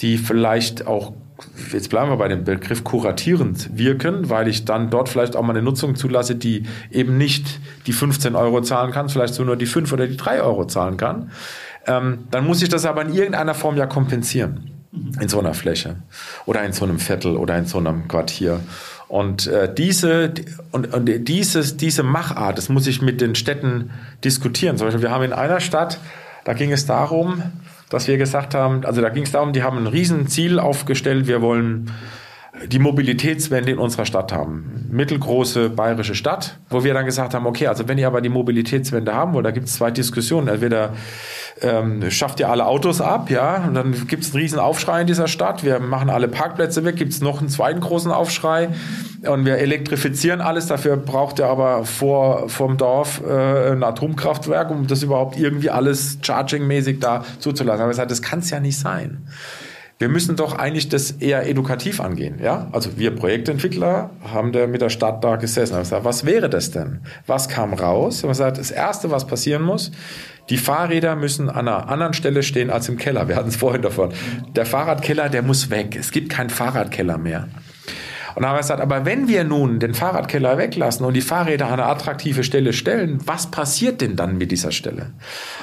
die vielleicht auch jetzt bleiben wir bei dem Begriff kuratierend wirken, weil ich dann dort vielleicht auch mal eine Nutzung zulasse, die eben nicht die 15 Euro zahlen kann, vielleicht so nur die 5 oder die 3 Euro zahlen kann. Ähm, dann muss ich das aber in irgendeiner Form ja kompensieren. In so einer Fläche oder in so einem Viertel oder in so einem Quartier. Und äh, diese und, und dieses, diese Machart, das muss ich mit den Städten diskutieren. Zum Beispiel, wir haben in einer Stadt, da ging es darum, dass wir gesagt haben, also da ging es darum, die haben ein Riesenziel aufgestellt, wir wollen die Mobilitätswende in unserer Stadt haben. Mittelgroße bayerische Stadt, wo wir dann gesagt haben, okay, also wenn ihr aber die Mobilitätswende haben wollt, da gibt es zwei Diskussionen. Entweder ähm, schafft ihr alle Autos ab, ja, und dann gibt es einen riesen Aufschrei in dieser Stadt, wir machen alle Parkplätze weg, gibt es noch einen zweiten großen Aufschrei? Und wir elektrifizieren alles, dafür braucht ihr aber vor vom Dorf äh, ein Atomkraftwerk, um das überhaupt irgendwie alles chargingmäßig da zuzulassen. Aber ich gesagt, das kann es ja nicht sein wir müssen doch eigentlich das eher edukativ angehen. Ja? Also wir Projektentwickler haben da mit der Stadt da gesessen und gesagt, was wäre das denn? Was kam raus? Und gesagt, das Erste, was passieren muss, die Fahrräder müssen an einer anderen Stelle stehen als im Keller. Wir hatten es vorhin davon. Der Fahrradkeller, der muss weg. Es gibt keinen Fahrradkeller mehr. Und dann haben wir gesagt, aber wenn wir nun den Fahrradkeller weglassen und die Fahrräder an eine attraktive Stelle stellen, was passiert denn dann mit dieser Stelle?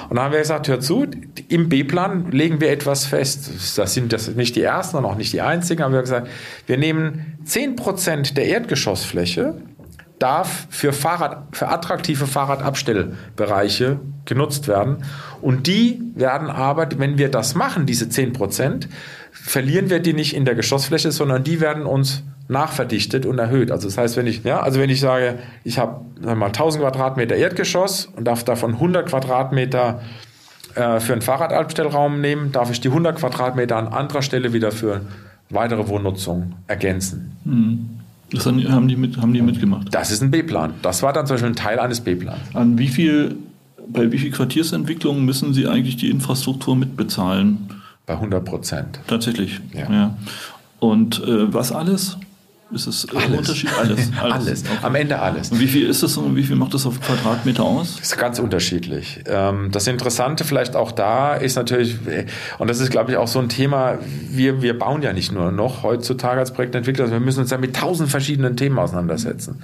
Und dann haben wir gesagt, hör zu, im B-Plan legen wir etwas fest. Das sind das nicht die ersten und auch nicht die einzigen, aber wir haben gesagt, wir nehmen zehn Prozent der Erdgeschossfläche darf für Fahrrad, für attraktive Fahrradabstellbereiche genutzt werden. Und die werden aber, wenn wir das machen, diese zehn Prozent, verlieren wir die nicht in der Geschossfläche, sondern die werden uns nachverdichtet und erhöht. Also das heißt, wenn ich, ja, also wenn ich sage, ich habe mal 1000 Quadratmeter Erdgeschoss und darf davon 100 Quadratmeter äh, für einen Fahrradabstellraum nehmen, darf ich die 100 Quadratmeter an anderer Stelle wieder für weitere Wohnnutzung ergänzen. Mhm. Das haben die, mit, haben die mitgemacht. Das ist ein B-Plan. Das war dann zum Beispiel ein Teil eines B-Plans. An wie viel, bei wie viel Quartiersentwicklungen müssen Sie eigentlich die Infrastruktur mitbezahlen? Bei 100 Prozent. Tatsächlich. Ja. ja. Und äh, was alles? Ist es äh, alles. Unterschied? Alles. Alles. alles. Okay. Am Ende alles. Und wie viel ist das und wie viel macht das auf Quadratmeter aus? Das ist ganz unterschiedlich. Ähm, das Interessante vielleicht auch da ist natürlich, und das ist glaube ich auch so ein Thema, wir, wir bauen ja nicht nur noch heutzutage als Projektentwickler, wir müssen uns ja mit tausend verschiedenen Themen auseinandersetzen.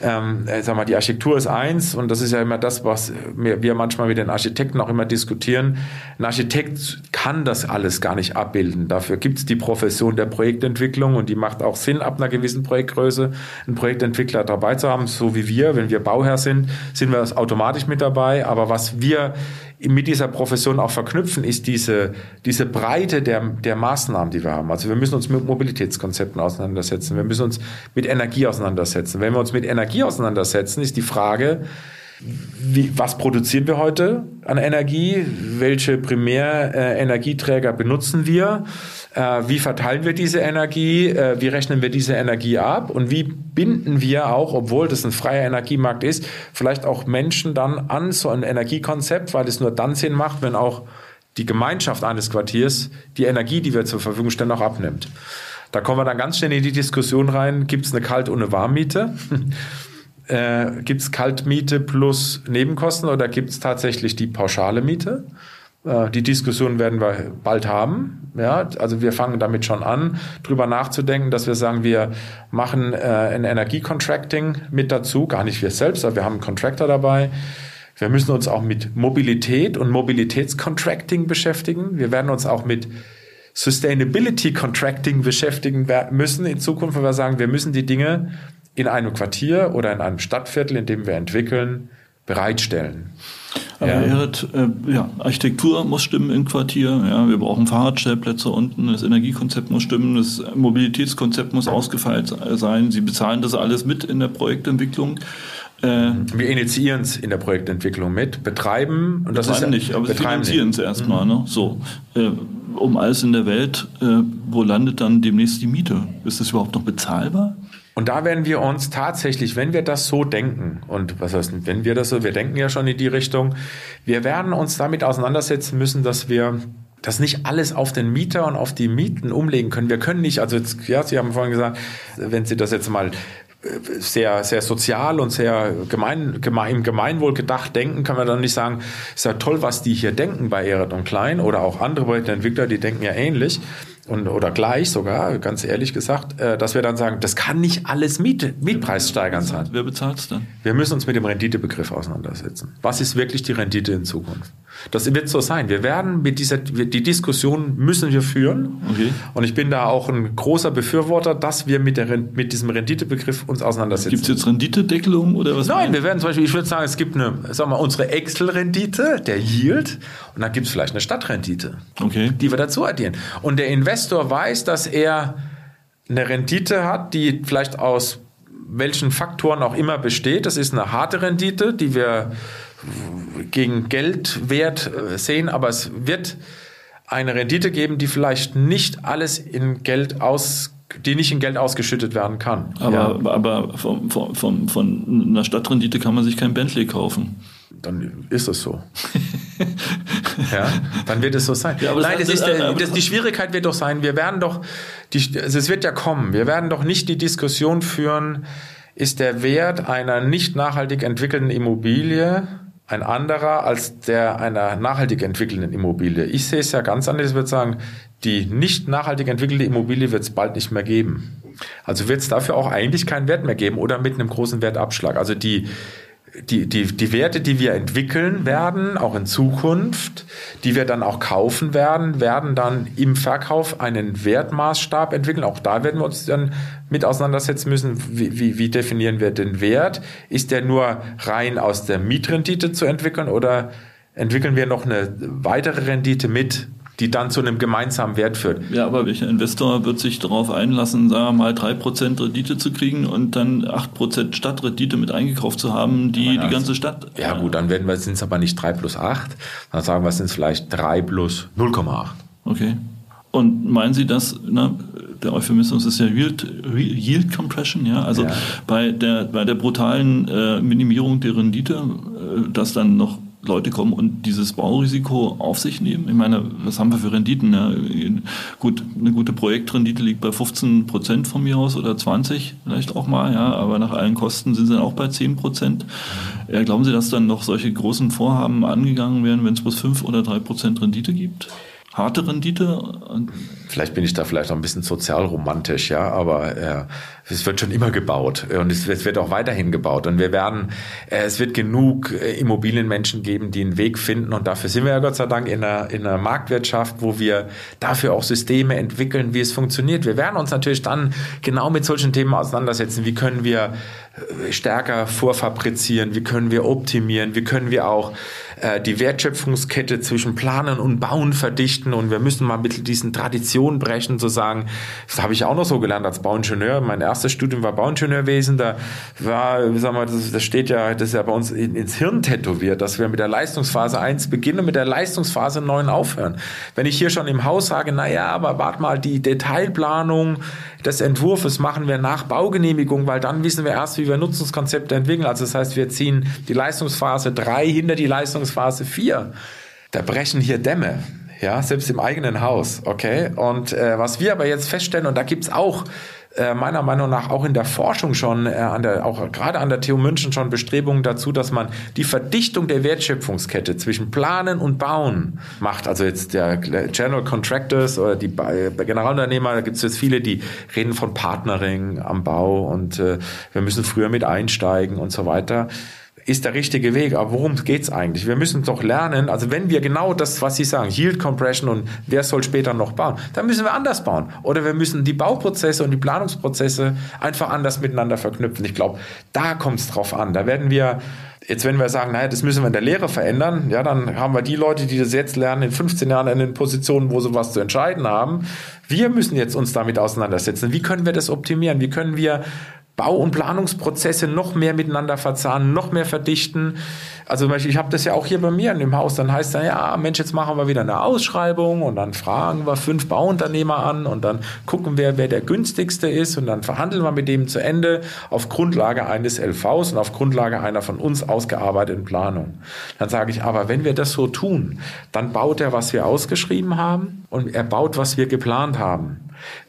Ähm, sag mal, die Architektur ist eins und das ist ja immer das, was wir manchmal mit den Architekten auch immer diskutieren. Ein Architekt kann das alles gar nicht abbilden. Dafür gibt es die Profession der Projektentwicklung und die macht auch Sinn ab einer gewissen Projektgröße, einen Projektentwickler dabei zu haben, so wie wir. Wenn wir Bauherr sind, sind wir automatisch mit dabei. Aber was wir mit dieser Profession auch verknüpfen, ist diese, diese Breite der, der Maßnahmen, die wir haben. Also wir müssen uns mit Mobilitätskonzepten auseinandersetzen. Wir müssen uns mit Energie auseinandersetzen. Wenn wir uns mit Energie auseinandersetzen, ist die Frage, wie, was produzieren wir heute an Energie? Welche Primärenergieträger äh, benutzen wir? Äh, wie verteilen wir diese Energie? Äh, wie rechnen wir diese Energie ab? Und wie binden wir auch, obwohl das ein freier Energiemarkt ist, vielleicht auch Menschen dann an so ein Energiekonzept, weil es nur dann Sinn macht, wenn auch die Gemeinschaft eines Quartiers die Energie, die wir zur Verfügung stellen, auch abnimmt. Da kommen wir dann ganz schnell in die Diskussion rein, gibt es eine Kalt- und eine Warmmiete? äh, gibt es Kaltmiete plus Nebenkosten oder gibt es tatsächlich die pauschale Miete? Äh, die Diskussion werden wir bald haben. Ja, also wir fangen damit schon an, drüber nachzudenken, dass wir sagen, wir machen äh, ein Energiecontracting mit dazu, gar nicht wir selbst, aber wir haben einen Contractor dabei. Wir müssen uns auch mit Mobilität und Mobilitätscontracting beschäftigen. Wir werden uns auch mit Sustainability Contracting beschäftigen müssen in Zukunft, weil wir sagen, wir müssen die Dinge in einem Quartier oder in einem Stadtviertel, in dem wir entwickeln, bereitstellen. Aber ja. Erit, äh, ja, Architektur muss stimmen im Quartier. Ja, wir brauchen Fahrradstellplätze unten. Das Energiekonzept muss stimmen. Das Mobilitätskonzept muss ausgefeilt sein. Sie bezahlen das alles mit in der Projektentwicklung. Äh, wir initiieren es in der Projektentwicklung mit, betreiben und das ist nicht, aber sie finanzieren es erstmal. Mhm. Ne? So, äh, um alles in der Welt, äh, wo landet dann demnächst die Miete? Ist das überhaupt noch bezahlbar? Und da werden wir uns tatsächlich, wenn wir das so denken, und was heißt, wenn wir das so, wir denken ja schon in die Richtung, wir werden uns damit auseinandersetzen müssen, dass wir das nicht alles auf den Mieter und auf die Mieten umlegen können. Wir können nicht, also jetzt, ja, Sie haben vorhin gesagt, wenn Sie das jetzt mal äh, sehr, sehr sozial und sehr gemein, gemein, im Gemeinwohl gedacht denken, kann man dann nicht sagen, ist ja toll, was die hier denken bei Ehret und Klein oder auch andere Projektentwickler, die denken ja ähnlich und, oder gleich sogar, ganz ehrlich gesagt, äh, dass wir dann sagen, das kann nicht alles Miet, Mietpreissteigern sein. Wer bezahlt es dann? Wir müssen uns mit dem Renditebegriff auseinandersetzen. Was ist wirklich die Rendite in Zukunft? Das wird so sein. Wir werden mit dieser, die Diskussion müssen wir führen. Okay. Und ich bin da auch ein großer Befürworter, dass wir mit, der, mit diesem Renditebegriff uns auseinandersetzen. Gibt es jetzt Renditedeckelung oder was? Nein, wir werden zum Beispiel, ich würde sagen, es gibt eine, sagen wir, unsere Excel-Rendite, der Yield, und dann gibt es vielleicht eine Stadtrendite, okay. die wir dazu addieren. Und der Investor weiß, dass er eine Rendite hat, die vielleicht aus welchen Faktoren auch immer besteht. Das ist eine harte Rendite, die wir gegen Geldwert äh, sehen, aber es wird eine Rendite geben, die vielleicht nicht alles in Geld aus die nicht in Geld ausgeschüttet werden kann. Aber, ja. aber von, von, von einer Stadtrendite kann man sich kein Bentley kaufen. Dann ist es so. ja, dann wird es so sein. Ja, Nein, das ist der, das, die Schwierigkeit wird doch sein, wir werden doch, die, also es wird ja kommen, wir werden doch nicht die Diskussion führen, ist der Wert einer nicht nachhaltig entwickelten Immobilie ein anderer als der einer nachhaltig entwickelnden Immobilie. Ich sehe es ja ganz anders. Ich würde sagen, die nicht nachhaltig entwickelte Immobilie wird es bald nicht mehr geben. Also wird es dafür auch eigentlich keinen Wert mehr geben oder mit einem großen Wertabschlag. Also die, die, die, die Werte, die wir entwickeln werden, auch in Zukunft, die wir dann auch kaufen werden, werden dann im Verkauf einen Wertmaßstab entwickeln. Auch da werden wir uns dann mit auseinandersetzen müssen. Wie, wie, wie definieren wir den Wert? Ist der nur rein aus der Mietrendite zu entwickeln oder entwickeln wir noch eine weitere Rendite mit die dann zu einem gemeinsamen Wert führt. Ja, aber welcher Investor wird sich darauf einlassen, sagen wir mal, 3% Rendite zu kriegen und dann 8% Stadtrendite mit eingekauft zu haben, die ja, die ganze Stadt. Ja, gut, dann werden wir, sind es aber nicht 3 plus 8, dann sagen wir, es sind vielleicht 3 plus 0,8. Okay. Und meinen Sie das, ne, der Euphemismus ist ja Yield, Yield Compression, ja, also ja. Bei, der, bei der brutalen äh, Minimierung der Rendite, äh, dass dann noch Leute kommen und dieses Baurisiko auf sich nehmen? Ich meine, was haben wir für Renditen? Ja, gut, eine gute Projektrendite liegt bei 15 Prozent von mir aus oder 20 vielleicht auch mal, ja, aber nach allen Kosten sind sie dann auch bei 10 Prozent. Ja, glauben Sie, dass dann noch solche großen Vorhaben angegangen werden, wenn es bloß 5 oder 3 Prozent Rendite gibt? Harte Rendite. Vielleicht bin ich da vielleicht auch ein bisschen sozialromantisch, ja, aber äh, es wird schon immer gebaut und es, es, wird auch weiterhin gebaut und wir werden, äh, es wird genug äh, Immobilienmenschen geben, die einen Weg finden und dafür sind wir ja Gott sei Dank in einer, in einer Marktwirtschaft, wo wir dafür auch Systeme entwickeln, wie es funktioniert. Wir werden uns natürlich dann genau mit solchen Themen auseinandersetzen. Wie können wir äh, stärker vorfabrizieren? Wie können wir optimieren? Wie können wir auch äh, die Wertschöpfungskette zwischen Planen und Bauen verdichten und wir müssen mal mit diesen Traditionen brechen, zu sagen, das habe ich auch noch so gelernt als Bauingenieur. Mein erstes Studium war Bauingenieurwesen, da war, sagen wir, das, das steht ja, das ist ja bei uns in, ins Hirn tätowiert, dass wir mit der Leistungsphase 1 beginnen und mit der Leistungsphase 9 aufhören. Wenn ich hier schon im Haus sage, naja, aber warte mal, die Detailplanung des Entwurfs machen wir nach Baugenehmigung, weil dann wissen wir erst, wie wir Nutzungskonzepte entwickeln. Also das heißt, wir ziehen die Leistungsphase 3 hinter die Leistungsphase 4. Da brechen hier Dämme ja, selbst im eigenen Haus, okay? Und äh, was wir aber jetzt feststellen, und da gibt's auch äh, meiner Meinung nach auch in der Forschung schon, äh, an der, auch gerade an der TU München schon Bestrebungen dazu, dass man die Verdichtung der Wertschöpfungskette zwischen Planen und Bauen macht. Also jetzt der General Contractors oder die Generalunternehmer, da gibt es jetzt viele, die reden von Partnering am Bau und äh, wir müssen früher mit einsteigen und so weiter ist der richtige Weg. Aber worum geht's eigentlich? Wir müssen doch lernen, also wenn wir genau das, was Sie sagen, Yield Compression und wer soll später noch bauen, dann müssen wir anders bauen. Oder wir müssen die Bauprozesse und die Planungsprozesse einfach anders miteinander verknüpfen. Ich glaube, da kommt es drauf an. Da werden wir Jetzt, wenn wir sagen, naja, das müssen wir in der Lehre verändern, ja, dann haben wir die Leute, die das jetzt lernen, in 15 Jahren in den Positionen, wo sie was zu entscheiden haben. Wir müssen jetzt uns damit auseinandersetzen. Wie können wir das optimieren? Wie können wir Bau- und Planungsprozesse noch mehr miteinander verzahnen, noch mehr verdichten. Also ich habe das ja auch hier bei mir in dem Haus, dann heißt dann, ja, Mensch, jetzt machen wir wieder eine Ausschreibung und dann fragen wir fünf Bauunternehmer an und dann gucken wir, wer der günstigste ist und dann verhandeln wir mit dem zu Ende auf Grundlage eines LVs und auf Grundlage einer von uns ausgearbeiteten Planung. Dann sage ich, aber wenn wir das so tun, dann baut er, was wir ausgeschrieben haben und er baut, was wir geplant haben.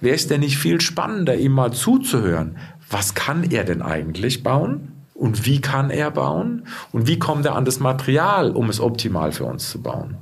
Wäre es denn nicht viel spannender, ihm mal zuzuhören? Was kann er denn eigentlich bauen? Und wie kann er bauen? Und wie kommt er an das Material, um es optimal für uns zu bauen?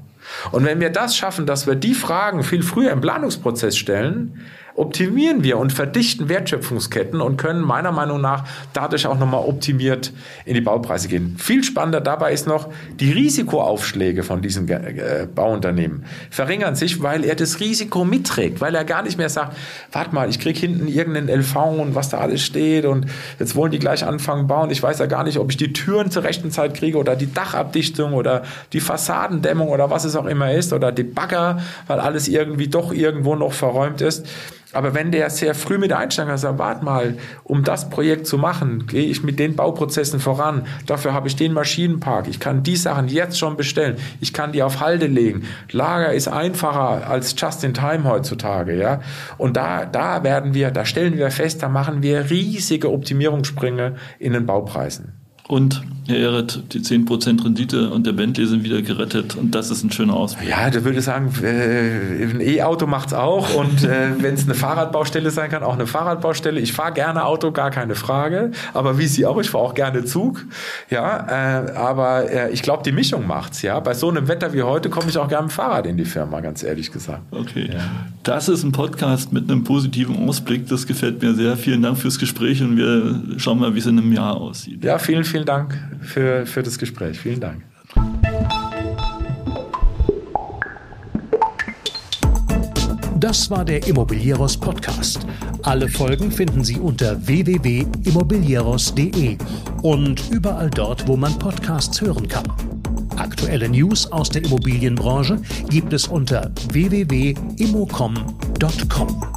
Und wenn wir das schaffen, dass wir die Fragen viel früher im Planungsprozess stellen, optimieren wir und verdichten Wertschöpfungsketten und können meiner Meinung nach dadurch auch nochmal optimiert in die Baupreise gehen. Viel spannender dabei ist noch, die Risikoaufschläge von diesen äh, Bauunternehmen verringern sich, weil er das Risiko mitträgt, weil er gar nicht mehr sagt, warte mal, ich kriege hinten irgendeinen LV und was da alles steht und jetzt wollen die gleich anfangen bauen. Ich weiß ja gar nicht, ob ich die Türen zur rechten Zeit kriege oder die Dachabdichtung oder die Fassadendämmung oder was es auch immer ist oder die Bagger, weil alles irgendwie doch irgendwo noch verräumt ist. Aber wenn der sehr früh mit einsteigt und sagt, warte mal, um das Projekt zu machen, gehe ich mit den Bauprozessen voran. Dafür habe ich den Maschinenpark. Ich kann die Sachen jetzt schon bestellen. Ich kann die auf Halde legen. Lager ist einfacher als Just in Time heutzutage, ja. Und da, da werden wir, da stellen wir fest, da machen wir riesige Optimierungssprünge in den Baupreisen. Und Herr Ehret, die 10% Rendite und der Bentley sind wieder gerettet und das ist ein schöner Ausblick. Ja, da würde ich sagen, äh, ein E-Auto macht's auch und äh, wenn es eine Fahrradbaustelle sein kann, auch eine Fahrradbaustelle. Ich fahre gerne Auto, gar keine Frage, aber wie Sie auch, ich fahre auch gerne Zug. Ja, äh, aber ich glaube, die Mischung macht's. Ja, bei so einem Wetter wie heute komme ich auch gerne mit dem Fahrrad in die Firma, ganz ehrlich gesagt. Okay, ja. das ist ein Podcast mit einem positiven Ausblick. Das gefällt mir sehr. Vielen Dank fürs Gespräch und wir schauen mal, wie es in einem Jahr aussieht. Ja, vielen, vielen Dank für, für das Gespräch. Vielen Dank. Das war der Immobilieros Podcast. Alle Folgen finden Sie unter www.immobilieros.de und überall dort, wo man Podcasts hören kann. Aktuelle News aus der Immobilienbranche gibt es unter www.immocom.com.